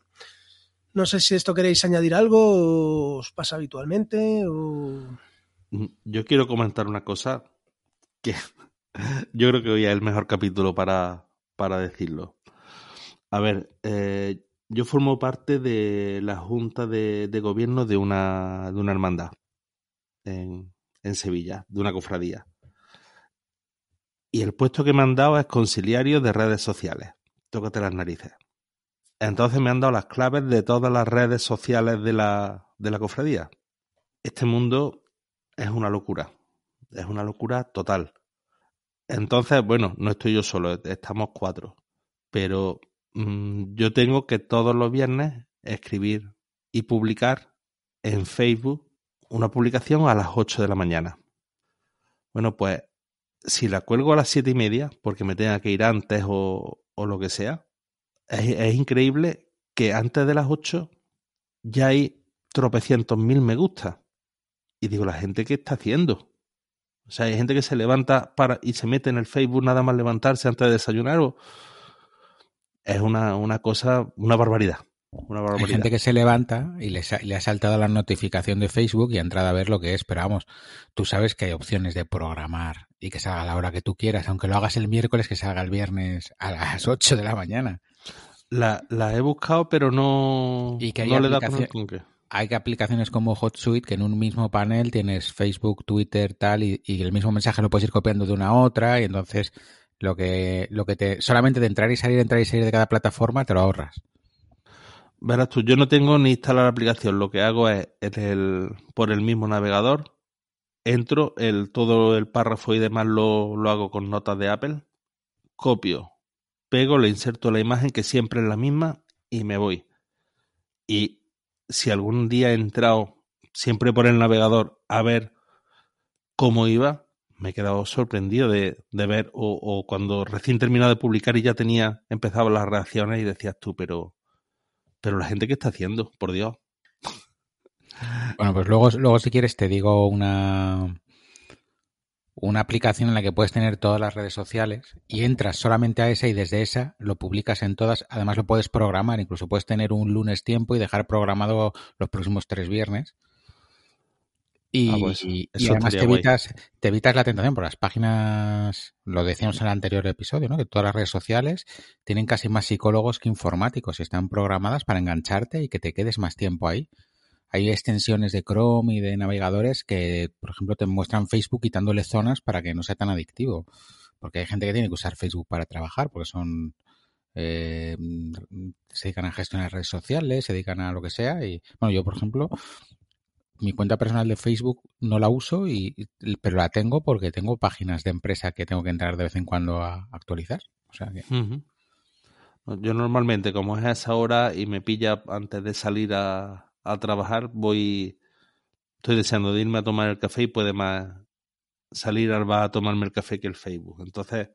No sé si esto queréis añadir algo, o os pasa habitualmente o... Yo quiero comentar una cosa que yo creo que hoy es el mejor capítulo para, para decirlo. A ver, eh, yo formo parte de la junta de, gobierno de una, de una hermandad en, en Sevilla, de una cofradía. y el puesto que me han dado es conciliario de redes sociales. Tócate las narices. Entonces me han dado las claves de todas las redes sociales de la, de la cofradía. Este mundo es una locura. Es una locura total. Entonces, bueno, no estoy yo solo, estamos cuatro. Pero mm, yo tengo que todos los viernes escribir y publicar en Facebook una publicación a las 8 de la mañana. Bueno, pues si la cuelgo a las siete y media, porque me tenga que ir antes o, o lo que sea, es, es, increíble que antes de las 8 ya hay tropecientos mil me gusta. Y digo, la gente, ¿qué está haciendo? O sea, hay gente que se levanta para y se mete en el Facebook nada más levantarse antes de desayunar. O... Es una, una cosa, una barbaridad. Una barbaridad. Hay gente que se levanta y le, le, ha saltado la notificación de Facebook y ha entrado a ver lo que es. Pero vamos, tú sabes que hay opciones de programar y que salga a la hora que tú quieras, aunque lo hagas el miércoles, que salga el viernes a las 8 de la mañana. La, la he buscado, pero no, y que hay no le da con, con qué hay aplicaciones como HotSuite que en un mismo panel tienes Facebook, Twitter, tal, y, el mismo mensaje lo puedes ir copiando de una a otra, y entonces lo que, lo que te, solamente de entrar y salir, entrar y salir de cada plataforma, te lo ahorras. Verás tú, yo no tengo ni instalar la aplicación, lo que hago es por el mismo navegador, entro, el, todo el párrafo y demás lo, lo hago con notas de Apple, copio, pego, le inserto la imagen que siempre es la misma y me voy. Y si algún día he entrado siempre por el navegador a ver cómo iba, me he quedado sorprendido de, de ver, o, cuando recién terminado de publicar y ya tenía empezado las reacciones y decías tú, pero, pero la gente que está haciendo, por Dios. Bueno, pues luego, luego si quieres te digo una, una aplicación en la que puedes tener todas las redes sociales y entras solamente a esa y desde esa lo publicas en todas. Además lo puedes programar, incluso puedes tener un lunes tiempo y dejar programado los próximos tres viernes. Y, ah, pues, y además te evitas, te evitas, la tentación por las páginas, lo decíamos en el anterior episodio, ¿no? que todas las redes sociales tienen casi más psicólogos que informáticos y están programadas para engancharte y que te quedes más tiempo ahí hay extensiones de Chrome y de navegadores que, por ejemplo, te muestran Facebook quitándole zonas para que no sea tan adictivo. Porque hay gente que tiene que usar Facebook para trabajar, porque son eh, se dedican a gestionar redes sociales, se dedican a lo que sea. Y bueno, yo, por ejemplo, mi cuenta personal de Facebook no la uso, y, pero la tengo porque tengo páginas de empresa que tengo que entrar de vez en cuando a actualizar. O sea que... Yo normalmente, como es a esa hora y me pilla antes de salir a, a trabajar, voy, estoy deseando de irme a tomar el café y puede más salir al bar a tomarme el café que el Facebook. Entonces,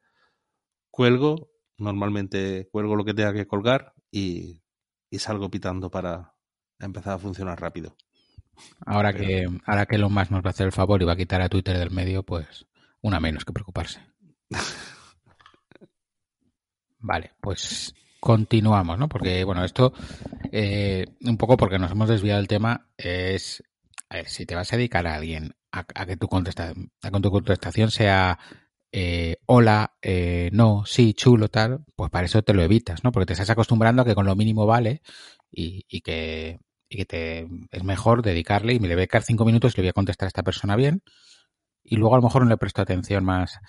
cuelgo, normalmente cuelgo lo que tenga que colgar y, y salgo pitando para empezar a funcionar rápido. Ahora que, ahora que Elon Musk nos va a hacer el favor y va a quitar a Twitter del medio, pues una menos que preocuparse. vale, pues continuamos, ¿no? Porque, bueno, esto, eh, un poco porque nos hemos desviado del tema, es, a ver, si te vas a dedicar a alguien a, que, tu contesta, a que tu contestación sea eh, hola, eh, no, sí, chulo, tal, pues para eso te lo evitas, ¿no? Porque te estás acostumbrando a que con lo mínimo vale y, y que, y que te, es mejor dedicarle y me le voy a quedar cinco minutos y le voy a contestar a esta persona bien y luego a lo mejor no le presto atención más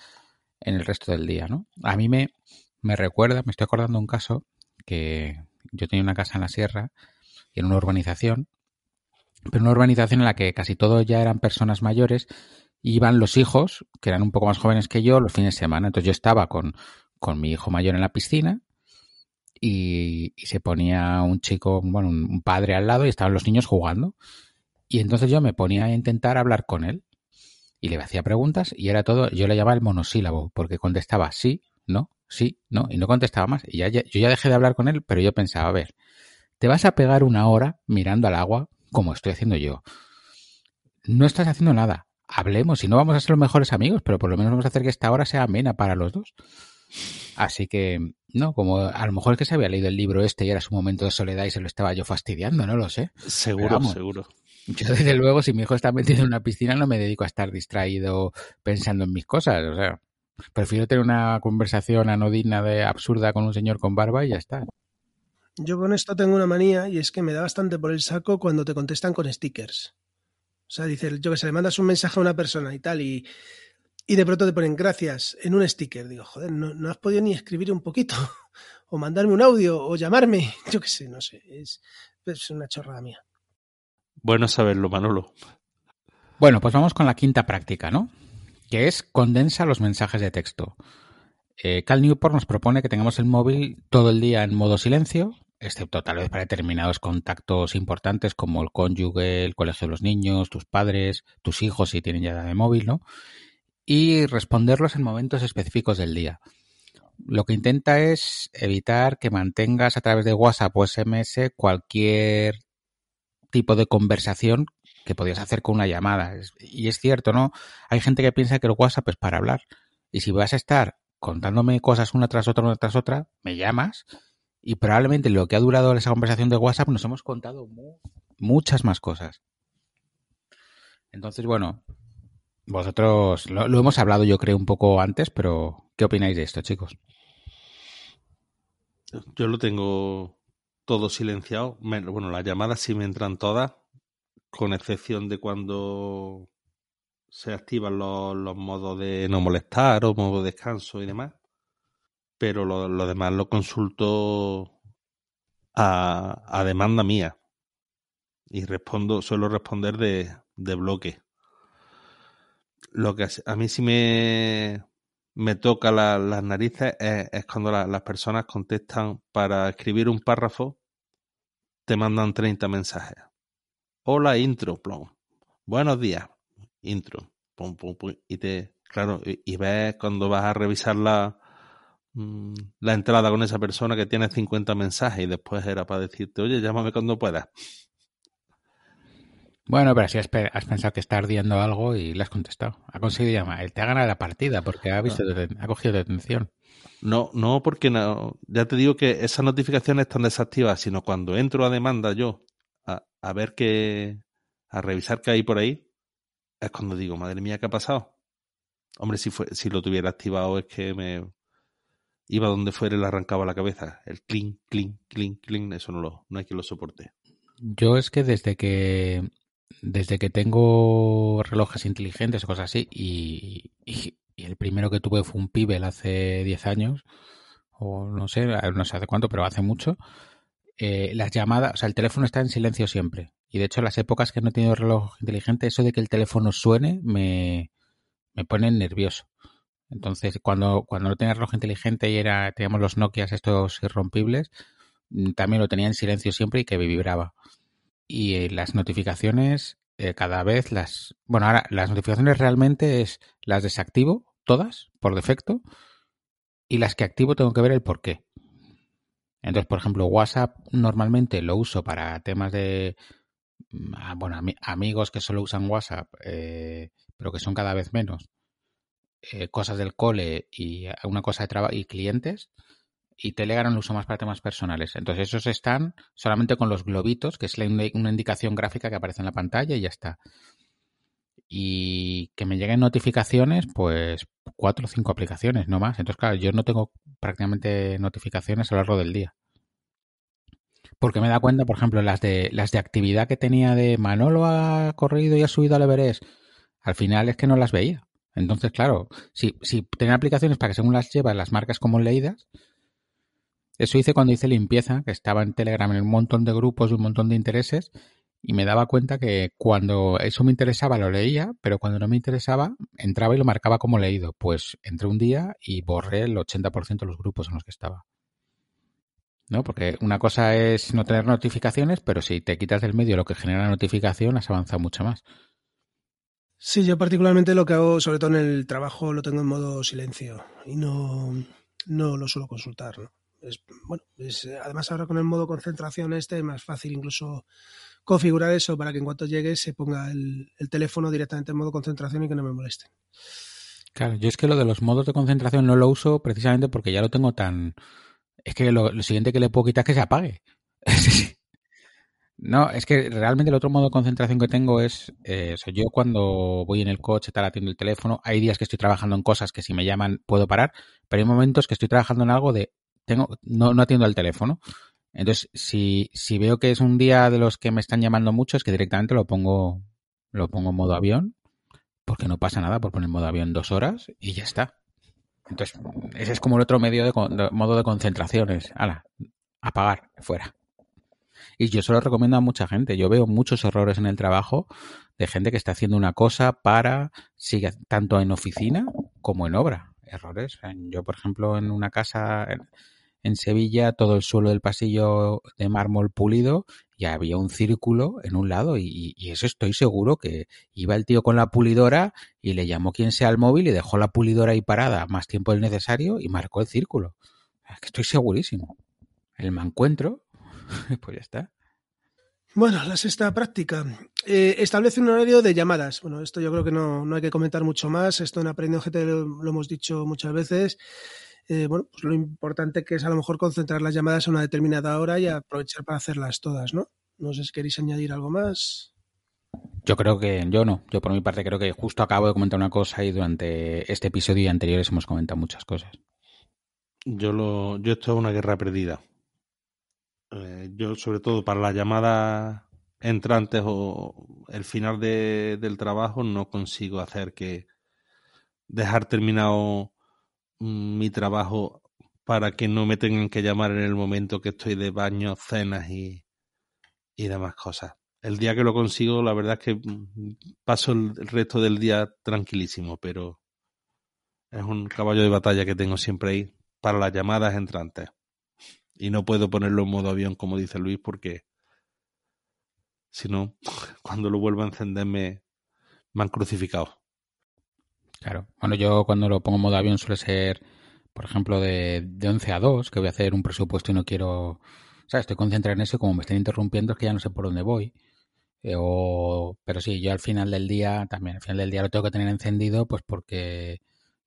en el resto del día, ¿no? A mí me, me recuerda, me estoy acordando un caso que yo tenía una casa en la sierra y en una urbanización, pero una urbanización en la que casi todos ya eran personas mayores y iban los hijos, que eran un poco más jóvenes que yo, los fines de semana. Entonces yo estaba con, con mi hijo mayor en la piscina y, y se ponía un chico, bueno, un, un padre al lado y estaban los niños jugando. Y entonces yo me ponía a intentar hablar con él y le hacía preguntas y era todo, yo le llamaba el monosílabo, porque contestaba sí, no, sí, no, y no contestaba más. Y ya, ya, yo ya dejé de hablar con él, pero yo pensaba, a ver, te vas a pegar una hora mirando al agua, como estoy haciendo yo. No estás haciendo nada. Hablemos, y no vamos a ser los mejores amigos, pero por lo menos vamos a hacer que esta hora sea amena para los dos. Así que, no, como a lo mejor es que se había leído el libro este y era su momento de soledad y se lo estaba yo fastidiando, no lo sé. Seguro, vamos, seguro. Yo, desde luego, si mi hijo está metido en una piscina, no me dedico a estar distraído pensando en mis cosas. O sea, prefiero tener una conversación anodina de absurda con un señor con barba y ya está. Yo con esto tengo una manía y es que me da bastante por el saco cuando te contestan con stickers. O sea, dice, yo que se le mandas un mensaje a una persona y tal, y, y de pronto te ponen gracias en un sticker. Digo, joder, no, no has podido ni escribir un poquito, o mandarme un audio, o llamarme. Yo qué sé, no sé. Es, es una chorrada mía. Bueno saberlo, Manolo. Bueno, pues vamos con la quinta práctica, ¿no? Que es condensa los mensajes de texto. Eh, Cal Newport nos propone que tengamos el móvil todo el día en modo silencio, excepto tal vez para determinados contactos importantes como el cónyuge, el colegio de los niños, tus padres, tus hijos si tienen ya de móvil, ¿no? Y responderlos en momentos específicos del día. Lo que intenta es evitar que mantengas a través de WhatsApp o SMS cualquier tipo de conversación que podías hacer con una llamada. Y es cierto, ¿no? Hay gente que piensa que el WhatsApp es para hablar. Y si vas a estar contándome cosas una tras otra, una tras otra, me llamas y probablemente lo que ha durado esa conversación de WhatsApp nos hemos contado muchas más cosas. Entonces, bueno, vosotros lo, hemos hablado yo creo un poco antes, pero ¿qué opináis de esto, chicos? Yo lo tengo todo silenciado. Bueno, las llamadas sí me entran todas, con excepción de cuando se activan los, modos de no molestar o modo de descanso y demás pero lo, demás lo consulto a, demanda mía y respondo, suelo responder de, bloque. Lo que a mí sí me, me toca las narices es, cuando las personas contestan para escribir un párrafo, te mandan 30 mensajes. Hola, intro, plom. Buenos días, intro, pum, pum, pum. Y te, claro, y, y ves cuando vas a revisar la, Mm, la entrada con esa persona que tiene 50 mensajes y después era para decirte, oye, llámame cuando puedas. Bueno, pero si has, pensado que está ardiendo algo y le has contestado. Ha conseguido llamar. Él te ha ganado la partida porque ha visto, ha cogido detención. No, no, porque no, ya te digo que esas notificaciones están desactivadas, sino cuando entro a demanda yo a, ver qué, a revisar qué hay por ahí, es cuando digo, madre mía, ¿qué ha pasado? Hombre, si, fue, si lo tuviera activado es que me, iba donde fuera y le arrancaba la cabeza. El clink, clink, clink, clink, eso no, lo, no hay quien lo soporte. Yo es que desde que desde que tengo relojes inteligentes o cosas así, y, el primero que tuve fue un Pibel hace 10 años, o no sé, no sé hace cuánto, pero hace mucho, eh, las llamadas, o sea, el teléfono está en silencio siempre. Y de hecho, las épocas que no he tenido reloj inteligente, eso de que el teléfono suene me, me pone nervioso. Entonces, cuando, cuando no tenía reloj inteligente y era, teníamos los Nokia estos irrompibles, mm, también lo tenía en silencio siempre y que vibraba. Y eh, las notificaciones, eh, cada vez las. Bueno, ahora las notificaciones realmente es las desactivo, todas, por defecto, y las que activo tengo que ver el por qué. Entonces, por ejemplo, WhatsApp normalmente lo uso para temas de. Mm, ah, bueno, amigos que solo usan WhatsApp, eh, pero que son cada vez menos eh, cosas del cole y una cosa de trabajo y clientes. Y Telegram lo uso más para temas personales. Entonces esos están solamente con los globitos, que es una indicación gráfica que aparece en la pantalla y ya está. Y que me lleguen notificaciones, pues cuatro o cinco aplicaciones, no más. Entonces, claro, yo no tengo prácticamente notificaciones a lo largo del día. Porque me da cuenta, por ejemplo, las de las de actividad que tenía de Manolo ha corrido y ha subido al Everest. Al final es que no las veía. Entonces, claro, si, si tener aplicaciones para que según las llevas las marcas como leídas, eso hice cuando hice limpieza, que estaba en Telegram en un montón de grupos y un montón de intereses, y me daba cuenta que cuando eso me interesaba lo leía, pero cuando no me interesaba entraba y lo marcaba como leído. Pues entré un día y borré el 80% de los grupos en los que estaba. ¿No? Porque una cosa es no tener notificaciones, pero si te quitas del medio lo que genera notificación, has avanzado mucho más. Sí, yo particularmente lo que hago, sobre todo en el trabajo, lo tengo en modo silencio y no, no lo suelo consultar. ¿no? Es, bueno, es, además ahora con el modo concentración este es más fácil incluso configurar eso para que en cuanto llegue se ponga el, teléfono directamente en modo concentración y que no me molesten. Claro, yo es que lo de los modos de concentración no lo uso precisamente porque ya lo tengo tan... Es que lo, lo siguiente que le puedo quitar es que se apague. No, es que realmente el otro modo de concentración que tengo es, eh, yo cuando voy en el coche, tal, atiendo el teléfono, hay días que estoy trabajando en cosas que si me llaman puedo parar, pero hay momentos que estoy trabajando en algo de, tengo, no, no atiendo al teléfono. Entonces, si, si veo que es un día de los que me están llamando mucho, es que directamente lo pongo, lo pongo en modo avión porque no pasa nada por poner modo avión dos horas y ya está. Entonces, ese es como el otro medio de, modo de concentración, es, ala, apagar, fuera. Y yo se lo recomiendo a mucha gente. Yo veo muchos errores en el trabajo de gente que está haciendo una cosa para, tanto en oficina como en obra. Errores. Yo, por ejemplo, en una casa en Sevilla, todo el suelo del pasillo de mármol pulido y había un círculo en un lado y, eso estoy seguro que iba el tío con la pulidora y le llamó quien sea al móvil y dejó la pulidora ahí parada más tiempo del necesario y marcó el círculo. Estoy segurísimo. El me encuentro, pues ya está. Bueno, la sexta práctica. Eh, establece un horario de llamadas. Bueno, esto yo creo que no, no hay que comentar mucho más. Esto en Aprendiendo GT lo hemos dicho muchas veces. Eh, bueno, pues lo importante que es a lo mejor concentrar las llamadas a una determinada hora y aprovechar para hacerlas todas, ¿no? No sé si queréis añadir algo más. Yo creo que yo no. Yo por mi parte creo que justo acabo de comentar una cosa y durante este episodio y anteriores hemos comentado muchas cosas. Yo lo, yo esto es una guerra perdida. Eh, yo sobre todo para las llamadas entrantes o el final del trabajo no consigo hacer que dejar terminado mi trabajo para que no me tengan que llamar en el momento que estoy de baño, cenas y, y demás cosas. El día que lo consigo, la verdad es que mm, paso el resto del día tranquilísimo, pero es un caballo de batalla que tengo siempre ahí para las llamadas entrantes. Y no puedo ponerlo en modo avión, como dice Luis, porque si no, cuando lo vuelvo a encender me, me han crucificado. Claro. Bueno, yo cuando lo pongo en modo avión suele ser, por ejemplo, de, de 11 a 2, que voy a hacer un presupuesto y no quiero... O sea, estoy concentrado en eso y como me están interrumpiendo es que ya no sé por dónde voy. Eh, o, pero sí, yo al final del día, también al final del día lo tengo que tener encendido, pues porque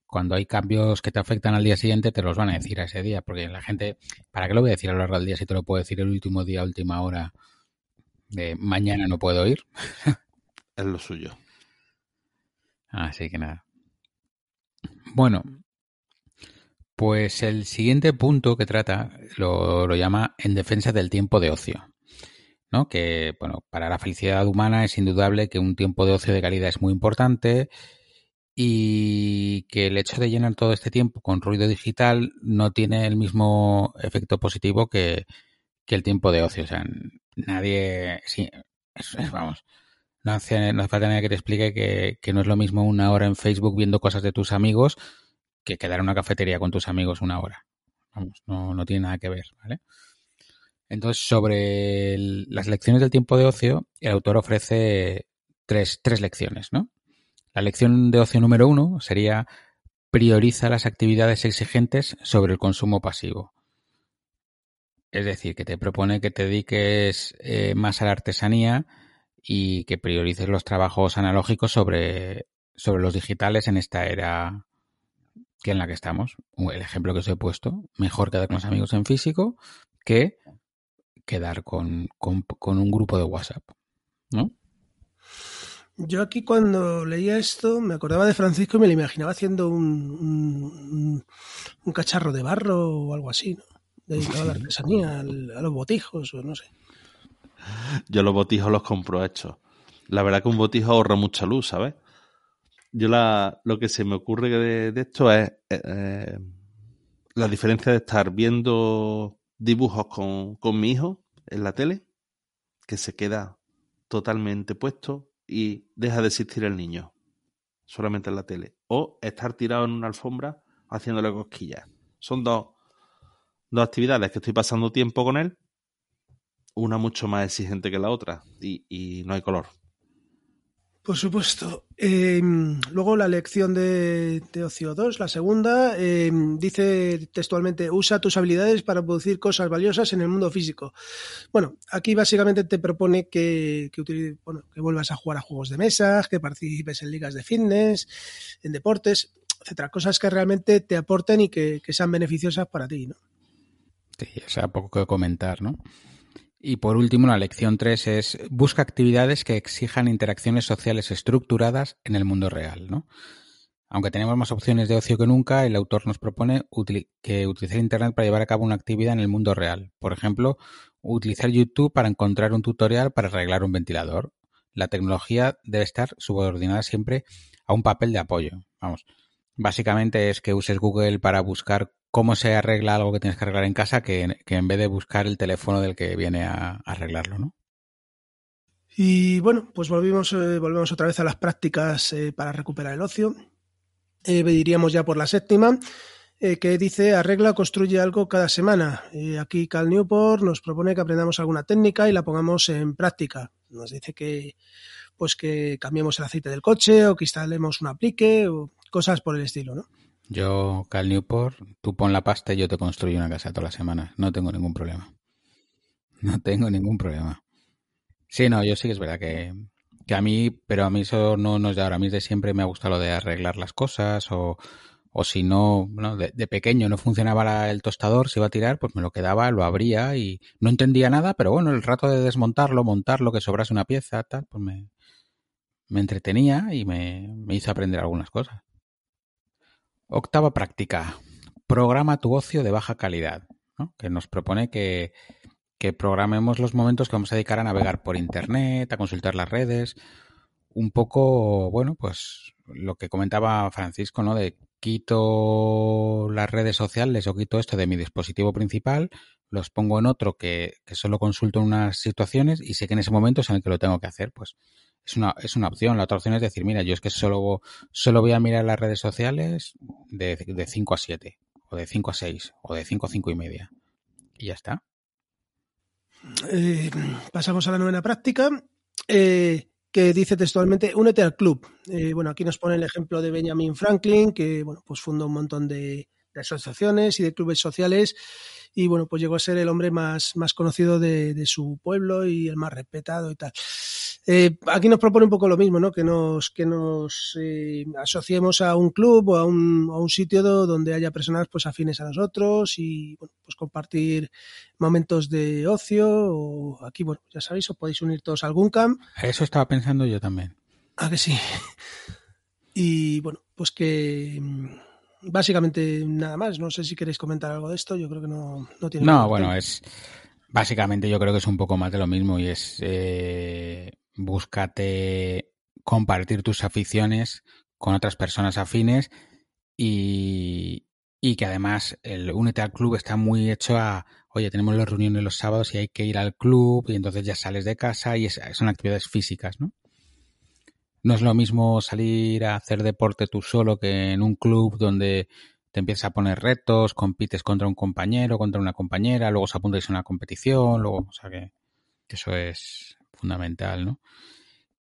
cuando hay cambios que te afectan al día siguiente, te los van a decir a ese día. Porque la gente, ¿para qué lo voy a decir a lo largo del día si te lo puedo decir el último día, última hora de mañana no puedo ir? es lo suyo. Así que nada. Bueno, pues el siguiente punto que trata lo, llama en defensa del tiempo de ocio. ¿no? Que, bueno, para la felicidad humana es indudable que un tiempo de ocio de calidad es muy importante y que el hecho de llenar todo este tiempo con ruido digital no tiene el mismo efecto positivo que, el tiempo de ocio. O sea, nadie, sí, vamos, no hace, no falta nadie que te explique que, no es lo mismo una hora en Facebook viendo cosas de tus amigos que quedar en una cafetería con tus amigos una hora. Vamos, no, no tiene nada que ver, ¿vale? Entonces, sobre las lecciones del tiempo de ocio, el autor ofrece tres, tres lecciones, ¿no? La lección de ocio número uno sería prioriza las actividades exigentes sobre el consumo pasivo. Es decir, que te propone que te dediques eh, más a la artesanía y que priorices los trabajos analógicos sobre, sobre los digitales en esta era que en la que estamos. El ejemplo que os he puesto, mejor quedar con los amigos en físico que quedar con, con, un grupo de WhatsApp, ¿no? Yo aquí cuando leía esto me acordaba de Francisco y me lo imaginaba haciendo un, un, cacharro de barro o algo así, ¿no? dedicado a la artesanía, a los botijos o no sé. Yo los botijos los compro hechos. La verdad que un botijo ahorra mucha luz, ¿sabes? Yo la, lo que se me ocurre de, esto es eh, eh, la diferencia de estar viendo dibujos con, con mi hijo en la tele, que se queda totalmente puesto y deja de existir el niño, solamente en la tele. O estar tirado en una alfombra haciéndole cosquillas. Son dos, dos actividades que estoy pasando tiempo con él una mucho más exigente que la otra y, no hay color. Por supuesto. Em, luego la lección de, Ocio 2, la segunda, em, dice textualmente, usa tus habilidades para producir cosas valiosas en el mundo físico. Bueno, aquí básicamente te propone que, que, vuelvas a jugar a juegos de mesa, que participes en ligas de fitness, en deportes, etcétera. Cosas que realmente te aporten y que, que sean beneficiosas para ti, ¿no? Sí, o sea, poco que comentar, ¿no? Y por último, la lección 3 es busca actividades que exijan interacciones sociales estructuradas en el mundo real. ¿no? Aunque tenemos más opciones de ocio que nunca, el autor nos propone que utilizar Internet para llevar a cabo una actividad en el mundo real. Por ejemplo, utilizar YouTube para encontrar un tutorial para arreglar un ventilador. la tecnología debe estar subordinada siempre a un papel de apoyo. Vamos, básicamente es que uses Google para buscar cómo se arregla algo que tienes que arreglar en casa que, en vez de buscar el teléfono del que viene a, arreglarlo, ¿no? Y bueno, pues volvimos, eh, volvemos otra vez a las prácticas eh, para recuperar el ocio. Eh, diríamos ya por la séptima, eh, que dice arregla construye algo cada semana. aquí Cal Newport nos propone que aprendamos alguna técnica y la pongamos en práctica. Nos dice que pues que cambiemos el aceite del coche o que instalemos un aplique o cosas por el estilo, ¿no? Yo, Cal Newport, tú pon la pasta y yo te construyo una casa todas las semanas. No tengo ningún problema. No tengo ningún problema. Sí, no, yo sí que es verdad que, que a mí, pero a mí eso no, no es de ahora. A mí de siempre me ha gustado lo de arreglar las cosas o, o si no, no de, pequeño no funcionaba el tostador, se iba a tirar, pues me lo quedaba, lo abría y no entendía nada, pero bueno, el rato de desmontarlo, montarlo, que sobrase una pieza, tal, pues me, me entretenía y me, me hizo aprender algunas cosas. Octava práctica. Programa tu ocio de baja calidad, que nos propone que, que programemos los momentos que vamos a dedicar a navegar por Internet, a consultar las redes, un poco, bueno, pues lo que comentaba Francisco, ¿no? De quito las redes sociales o quito esto de mi dispositivo principal, los pongo en otro que, que solo consulto en unas situaciones y sé que en ese momento es en el que lo tengo que hacer, pues es una, es una opción. La otra opción es decir, mira, yo es que solo, solo voy a mirar las redes sociales de, de 5 a 7, o de 5 a 6, o de 5 a 5 y media. Y ya está. Eh, pasamos a la novena práctica, eh, que dice textualmente, únete al club. Eh, bueno, aquí nos pone el ejemplo de Benjamin Franklin, que bueno, pues fundó un montón de, asociaciones y de clubes sociales y bueno, pues llegó a ser el hombre más, más conocido de su pueblo y el más respetado y tal. Eh, aquí nos propone un poco lo mismo, ¿no? Que nos, que nos eh, asociemos a un club o a un, a un sitio donde haya personas pues afines a nosotros y bueno, pues compartir momentos de ocio. O aquí, bueno, ya sabéis, os podéis unir todos a algún camp. Eso estaba pensando yo también. Ah, que sí. Y bueno, pues que mm, básicamente nada más. No sé si queréis comentar algo de esto. Yo creo que no, no tiene. No, bueno, es básicamente yo creo que es un poco más de lo mismo y es eh, búscate compartir tus aficiones con otras personas afines y, y que además el Únete al Club está muy hecho a, oye, tenemos las reuniones los sábados y hay que ir al club y entonces ya sales de casa y es, son actividades físicas, ¿no? No es lo mismo salir a hacer deporte tú solo que en un club donde te empiezas a poner retos, compites contra un compañero, contra una compañera, luego se apuntáis a una competición, luego, o sea que eso es, fundamental, ¿no?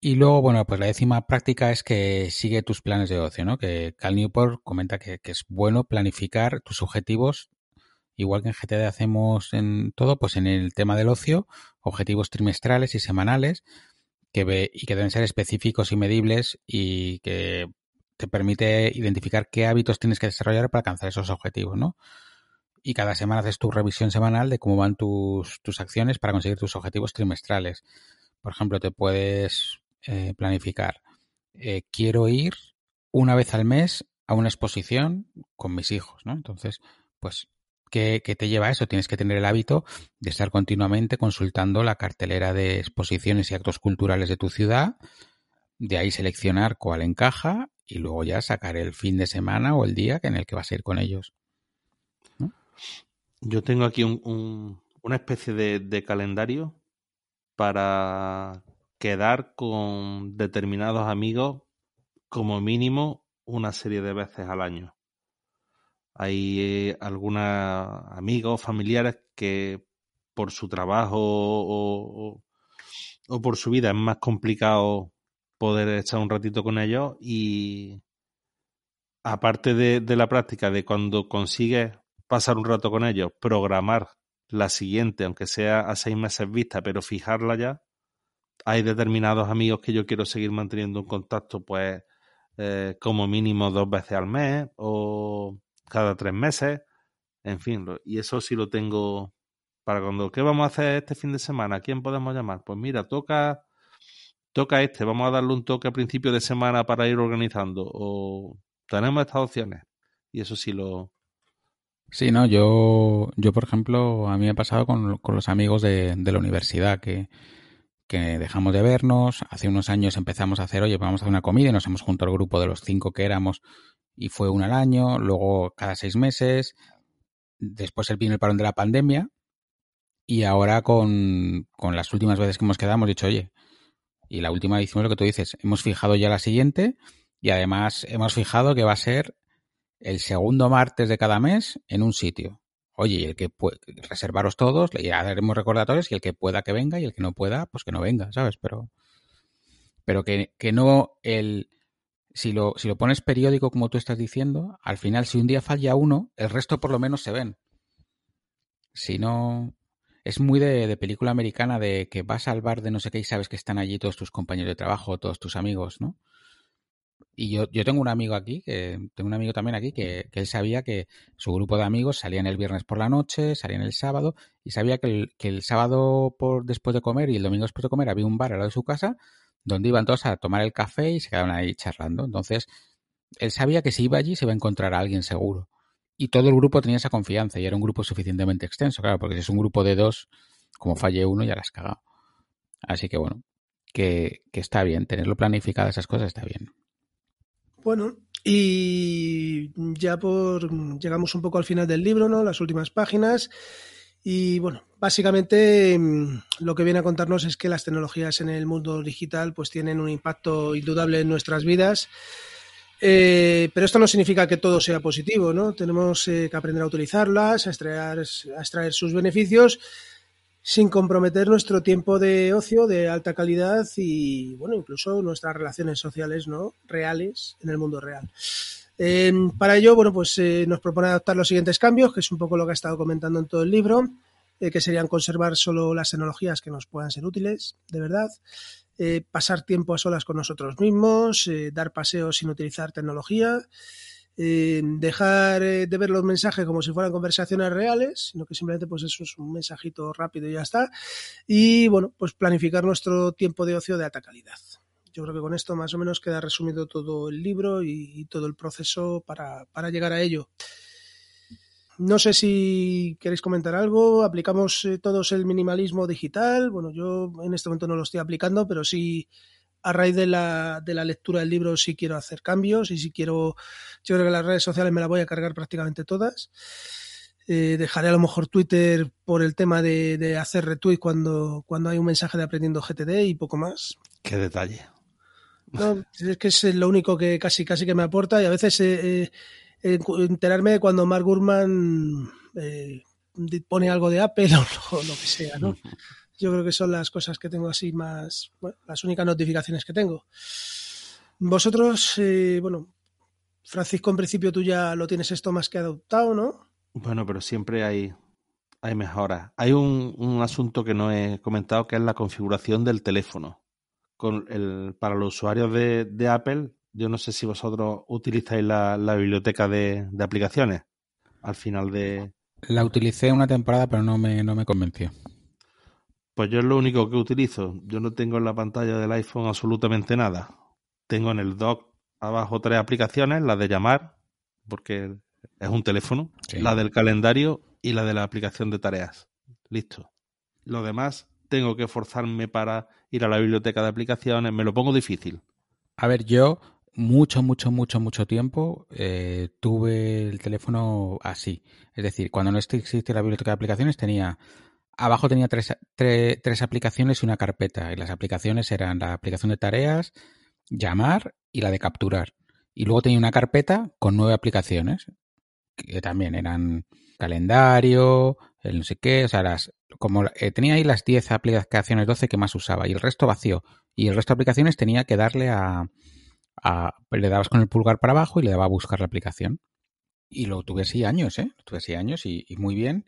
Y luego, bueno, pues la décima práctica es que sigue tus planes de ocio, ¿no? Que Cal Newport comenta que, es bueno planificar tus objetivos, igual que en GTD hacemos en todo, pues en el tema del ocio, objetivos trimestrales y semanales, que ve, y que deben ser específicos y medibles y que te permite identificar qué hábitos tienes que desarrollar para alcanzar esos objetivos, ¿no? Y cada semana haces tu revisión semanal de cómo van tus, tus acciones para conseguir tus objetivos trimestrales. Por ejemplo, te puedes eh, planificar. Eh, quiero ir una vez al mes a una exposición con mis hijos, ¿no? Entonces, pues, ¿qué, ¿qué, te lleva a eso? Tienes que tener el hábito de estar continuamente consultando la cartelera de exposiciones y actos culturales de tu ciudad, de ahí seleccionar cuál encaja y luego ya sacar el fin de semana o el día en el que vas a ir con ellos. Yo tengo aquí un, un, una especie de calendario para quedar con determinados amigos como mínimo una serie de veces al año. Hay eh, algunos amigos, familiares que por su trabajo o, por su vida es más complicado poder echar un ratito con ellos y aparte de, de la práctica de cuando consigues pasar un rato con ellos, programar la siguiente, aunque sea a seis meses vista, pero fijarla ya. Hay determinados amigos que yo quiero seguir manteniendo un contacto, pues eh, como mínimo dos veces al mes o cada tres meses. En fin, y eso sí lo tengo para cuando, ¿qué vamos a hacer este fin de semana? ¿A quién podemos llamar? Pues mira, toca, toca este, vamos a darle un toque a principio de semana para ir organizando. O tenemos estas opciones. Y eso sí lo, Sí, no, yo, yo por ejemplo, a mí me ha pasado con, los amigos de, de la universidad, que, dejamos de vernos. Hace unos años empezamos a hacer, oye, vamos a hacer una comida y nos hemos juntado al grupo de los cinco que éramos y fue una al año, luego cada seis meses. Después vino el parón de la pandemia y ahora con, con las últimas veces que hemos quedado hemos dicho, oye, y la última es lo que tú dices, hemos fijado ya la siguiente y además hemos fijado que va a ser el segundo martes de cada mes en un sitio. Oye, y el que puede reservaros todos, le haremos recordatorios y el que pueda que venga y el que no pueda, pues que no venga, ¿sabes? Pero, pero que, que no el si lo, si lo pones periódico como tú estás diciendo, al final si un día falla uno, el resto por lo menos se ven. Si no, es muy de, de, película americana de que vas al bar de no sé qué y sabes que están allí todos tus compañeros de trabajo, todos tus amigos, ¿no? Y yo, yo tengo un amigo aquí, que tengo un amigo también aquí, que, que él sabía que su grupo de amigos salían el viernes por la noche, salían el sábado, y sabía que el, que el sábado por después de comer y el domingo después de comer había un bar al lado de su casa donde iban todos a tomar el café y se quedaban ahí charlando. Entonces, él sabía que si iba allí se iba a encontrar a alguien seguro. Y todo el grupo tenía esa confianza y era un grupo suficientemente extenso, claro, porque si es un grupo de dos, como falle uno, ya la has cagado. Así que bueno, que, que está bien, tenerlo planificado, esas cosas está bien. Bueno, y ya por llegamos un poco al final del libro, ¿no? Las últimas páginas. Y bueno, básicamente mm, lo que viene a contarnos es que las tecnologías en el mundo digital pues tienen un impacto indudable en nuestras vidas. Eh, pero esto no significa que todo sea positivo, ¿no? Tenemos eh, que aprender a utilizarlas, a extraer, a extraer sus beneficios sin comprometer nuestro tiempo de ocio de alta calidad y, bueno, incluso nuestras relaciones sociales, ¿no? Reales en el mundo real. Eh, para ello, bueno, pues eh, nos propone adoptar los siguientes cambios, que es un poco lo que ha estado comentando en todo el libro, eh, que serían conservar solo las tecnologías que nos puedan ser útiles, de verdad, eh, pasar tiempo a solas con nosotros mismos, dar paseos sin utilizar tecnología, dejar de ver los mensajes como si fueran conversaciones reales, sino que simplemente pues eso es un mensajito rápido y ya está, y bueno, pues planificar nuestro tiempo de ocio de alta calidad. Yo creo que con esto más o menos queda resumido todo el libro y, y todo el proceso para, para, llegar a ello. No sé si queréis comentar algo. Aplicamos eh, todos el minimalismo digital. Bueno, yo en este momento no lo estoy aplicando, pero sí a raíz de la, de la lectura del libro sí quiero hacer cambios y sí quiero, yo creo que las redes sociales me las voy a cargar prácticamente todas. Eh, dejaré a lo mejor Twitter por el tema de, de, hacer retweet cuando, cuando hay un mensaje de aprendiendo GTD y poco más. Qué detalle. No, es que es lo único que casi casi que me aporta y a veces eh, eh, enterarme de cuando Mark Gurman eh, pone algo de Apple o lo, lo, que sea, ¿no? Yo creo que son las cosas que tengo así más, bueno, las únicas notificaciones que tengo. Vosotros, eh, bueno, Francisco, en principio tú ya lo tienes esto más que adoptado, ¿no? Bueno, pero siempre hay, hay mejoras. Hay un, un asunto que no he comentado que es la configuración del teléfono con el, para los usuarios de, de, Apple, yo no sé si vosotros utilizáis la, la biblioteca de, de, aplicaciones al final de... La utilicé una temporada, pero no me, no me convenció. Pues yo es lo único que utilizo. Yo no tengo en la pantalla del iPhone absolutamente nada. Tengo en el dock abajo tres aplicaciones, la de llamar, porque es un teléfono, sí. la del calendario y la de la aplicación de tareas. Listo. Lo demás tengo que forzarme para ir a la biblioteca de aplicaciones, me lo pongo difícil. A ver, yo mucho, mucho, mucho, mucho tiempo eh, tuve el teléfono así. Es decir, cuando no existe la biblioteca de aplicaciones tenía... Abajo tenía tres, tres, tres aplicaciones y una carpeta. Y las aplicaciones eran la aplicación de tareas, llamar y la de capturar. Y luego tenía una carpeta con nueve aplicaciones, que también eran calendario, el no sé qué, o sea, las, como eh, tenía ahí las 10 aplicaciones 12 que más usaba y el resto vacío. Y el resto de aplicaciones tenía que darle a, le dabas con el pulgar para abajo y le daba a buscar la aplicación. Y lo tuve así años, ¿eh? Lo tuve así años y, muy bien.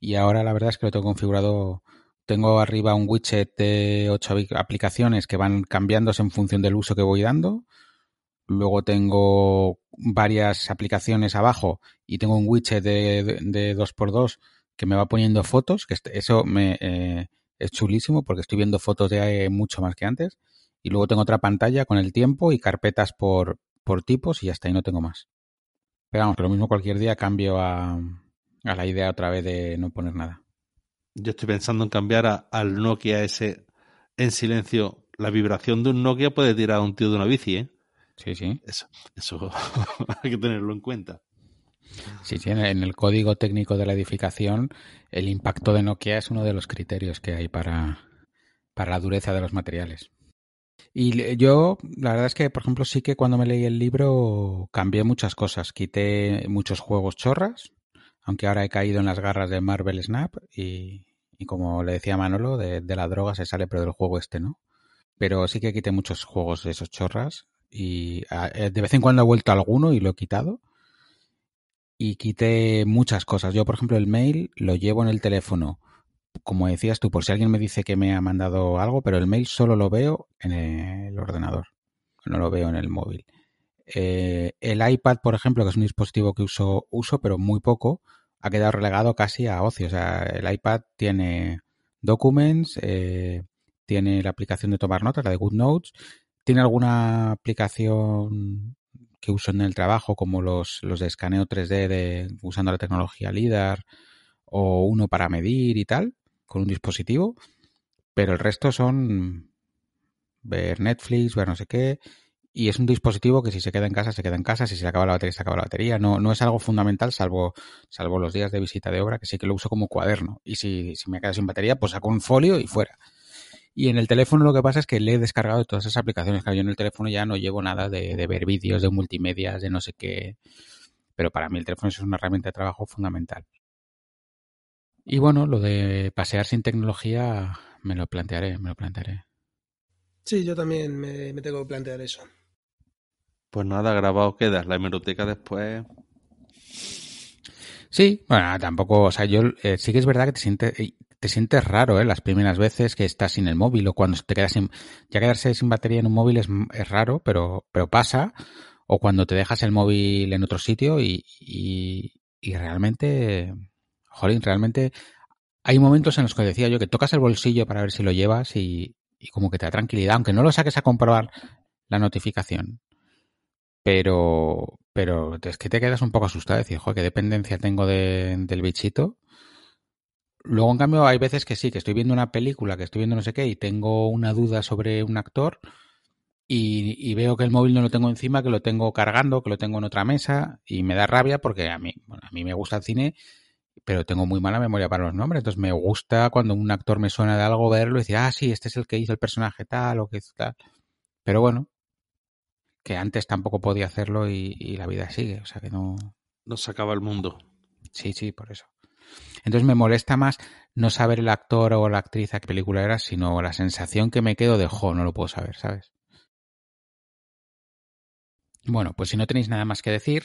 Y ahora la verdad es que lo tengo configurado. Tengo arriba un widget de 8 aplicaciones que van cambiándose en función del uso que voy dando. Luego tengo varias aplicaciones abajo y tengo un widget de, de, de 2x2 que me va poniendo fotos, que eso me, eh, es chulísimo porque estoy viendo fotos de eh, mucho más que antes. Y luego tengo otra pantalla con el tiempo y carpetas por, por tipos y hasta ahí no tengo más. Pero vamos, lo mismo cualquier día cambio a, a, la idea otra vez de no poner nada. Yo estoy pensando en cambiar a, al Nokia ese en silencio la vibración de un Nokia puede tirar a un tío de una bici, ¿eh? Sí, sí. Eso, eso hay que tenerlo en cuenta. Sí, sí, en el código técnico de la edificación, el impacto de Nokia es uno de los criterios que hay para, para la dureza de los materiales. Y yo, la verdad es que, por ejemplo, sí que cuando me leí el libro cambié muchas cosas. Quité muchos juegos chorras, aunque ahora he caído en las garras de Marvel Snap y, como le decía Manolo, de, la droga se sale, pero del juego este, ¿no? Pero sí que quité muchos juegos de esos chorras y eh, de vez en cuando he vuelto alguno y lo he quitado. Y quité muchas cosas. Yo, por ejemplo, el mail lo llevo en el teléfono como decías tú, por si alguien me dice que me ha mandado algo, pero el mail solo lo veo en el ordenador, no lo veo en el móvil. Eh, el iPad, por ejemplo, que es un dispositivo que uso, uso, pero muy poco, ha quedado relegado casi a ocio. O sea, el iPad tiene Documents, eh, tiene la aplicación de tomar notas, la de GoodNotes, tiene alguna aplicación que uso en el trabajo, como los, los de escaneo 3D de, usando la tecnología LIDAR, o uno para medir y tal, con un dispositivo, pero el resto son ver Netflix, ver no sé qué, y es un dispositivo que si se queda en casa, se queda en casa, si se le acaba la batería, se acaba la batería. No, no es algo fundamental, salvo, salvo los días de visita de obra, que sí que lo uso como cuaderno. Y si, si me queda sin batería, pues saco un folio y fuera. Y en el teléfono lo que pasa es que le he descargado todas esas aplicaciones. Claro, yo en el teléfono ya no llevo nada de, ver vídeos, de multimedia, de no sé qué. Pero para mí el teléfono es una herramienta de trabajo fundamental. Y bueno, lo de pasear sin tecnología me lo plantearé, me lo plantearé. Sí, yo también me, tengo que plantear eso. Pues nada, grabado queda. La hemeroteca después. Sí, bueno, tampoco, o sea, yo eh, sí que es verdad que te sientes, te sientes raro, ¿eh? Las primeras veces que estás sin el móvil o cuando te quedas sin, ya quedarse sin batería en un móvil es, es raro, pero, pero pasa. O cuando te dejas el móvil en otro sitio y, y, y realmente jolín, realmente hay momentos en los que decía yo que tocas el bolsillo para ver si lo llevas y, como que te da tranquilidad, aunque no lo saques a comprobar la notificación. Pero, pero es que te quedas un poco asustado, decir, joder, qué dependencia tengo del bichito. Luego, en cambio, hay veces que sí, que estoy viendo una película, que estoy viendo no sé qué, y tengo una duda sobre un actor, y, veo que el móvil no lo tengo encima, que lo tengo cargando, que lo tengo en otra mesa, y me da rabia porque a mí, a mí me gusta el cine pero tengo muy mala memoria para los nombres. Entonces me gusta cuando un actor me suena de algo verlo y decir, ah, sí, este es el que hizo el personaje tal o que tal. Pero bueno, que antes tampoco podía hacerlo y, la vida sigue. O sea que no. No se acaba el mundo. Sí, sí, por eso. Entonces me molesta más no saber el actor o la actriz a qué película era, sino la sensación que me quedo de, jo, no lo puedo saber, ¿sabes? Bueno, pues si no tenéis nada más que decir,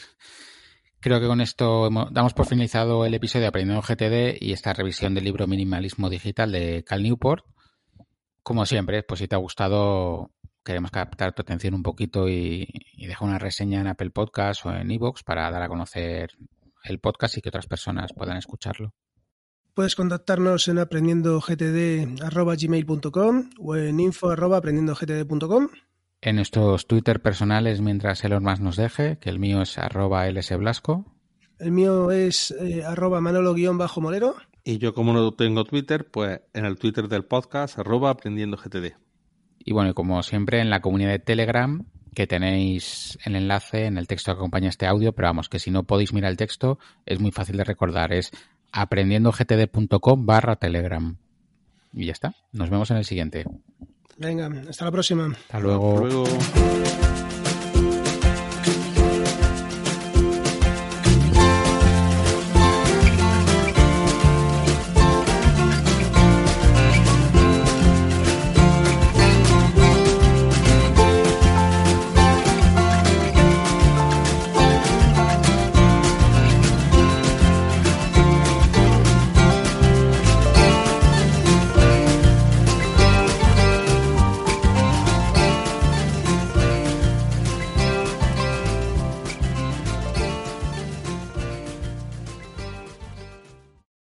Creo que con esto damos por finalizado el episodio de Aprendiendo GTD y esta revisión del libro Minimalismo Digital de Cal Newport. Como siempre, pues si te ha gustado, queremos captar tu atención un poquito y, y dejar una reseña en Apple Podcast o en Evox para dar a conocer el podcast y que otras personas puedan escucharlo. Puedes contactarnos en aprendiendogtd.gmail.com o en info.aprendiendogtd.com en nuestros Twitter personales mientras Elon más nos deje, que el mío es arroba lsblasco. El mío es eh, arroba manolo-molero. Y yo como no tengo Twitter, pues en el Twitter del podcast arroba aprendiendo GTD. Y bueno, como siempre en la comunidad de Telegram, que tenéis el enlace en el texto que acompaña este audio, pero vamos, que si no podéis mirar el texto, es muy fácil de recordar, es aprendiendogtd.com barra Telegram. Y ya está, nos vemos en el siguiente. Venga, hasta la próxima. Hasta luego. Hasta luego.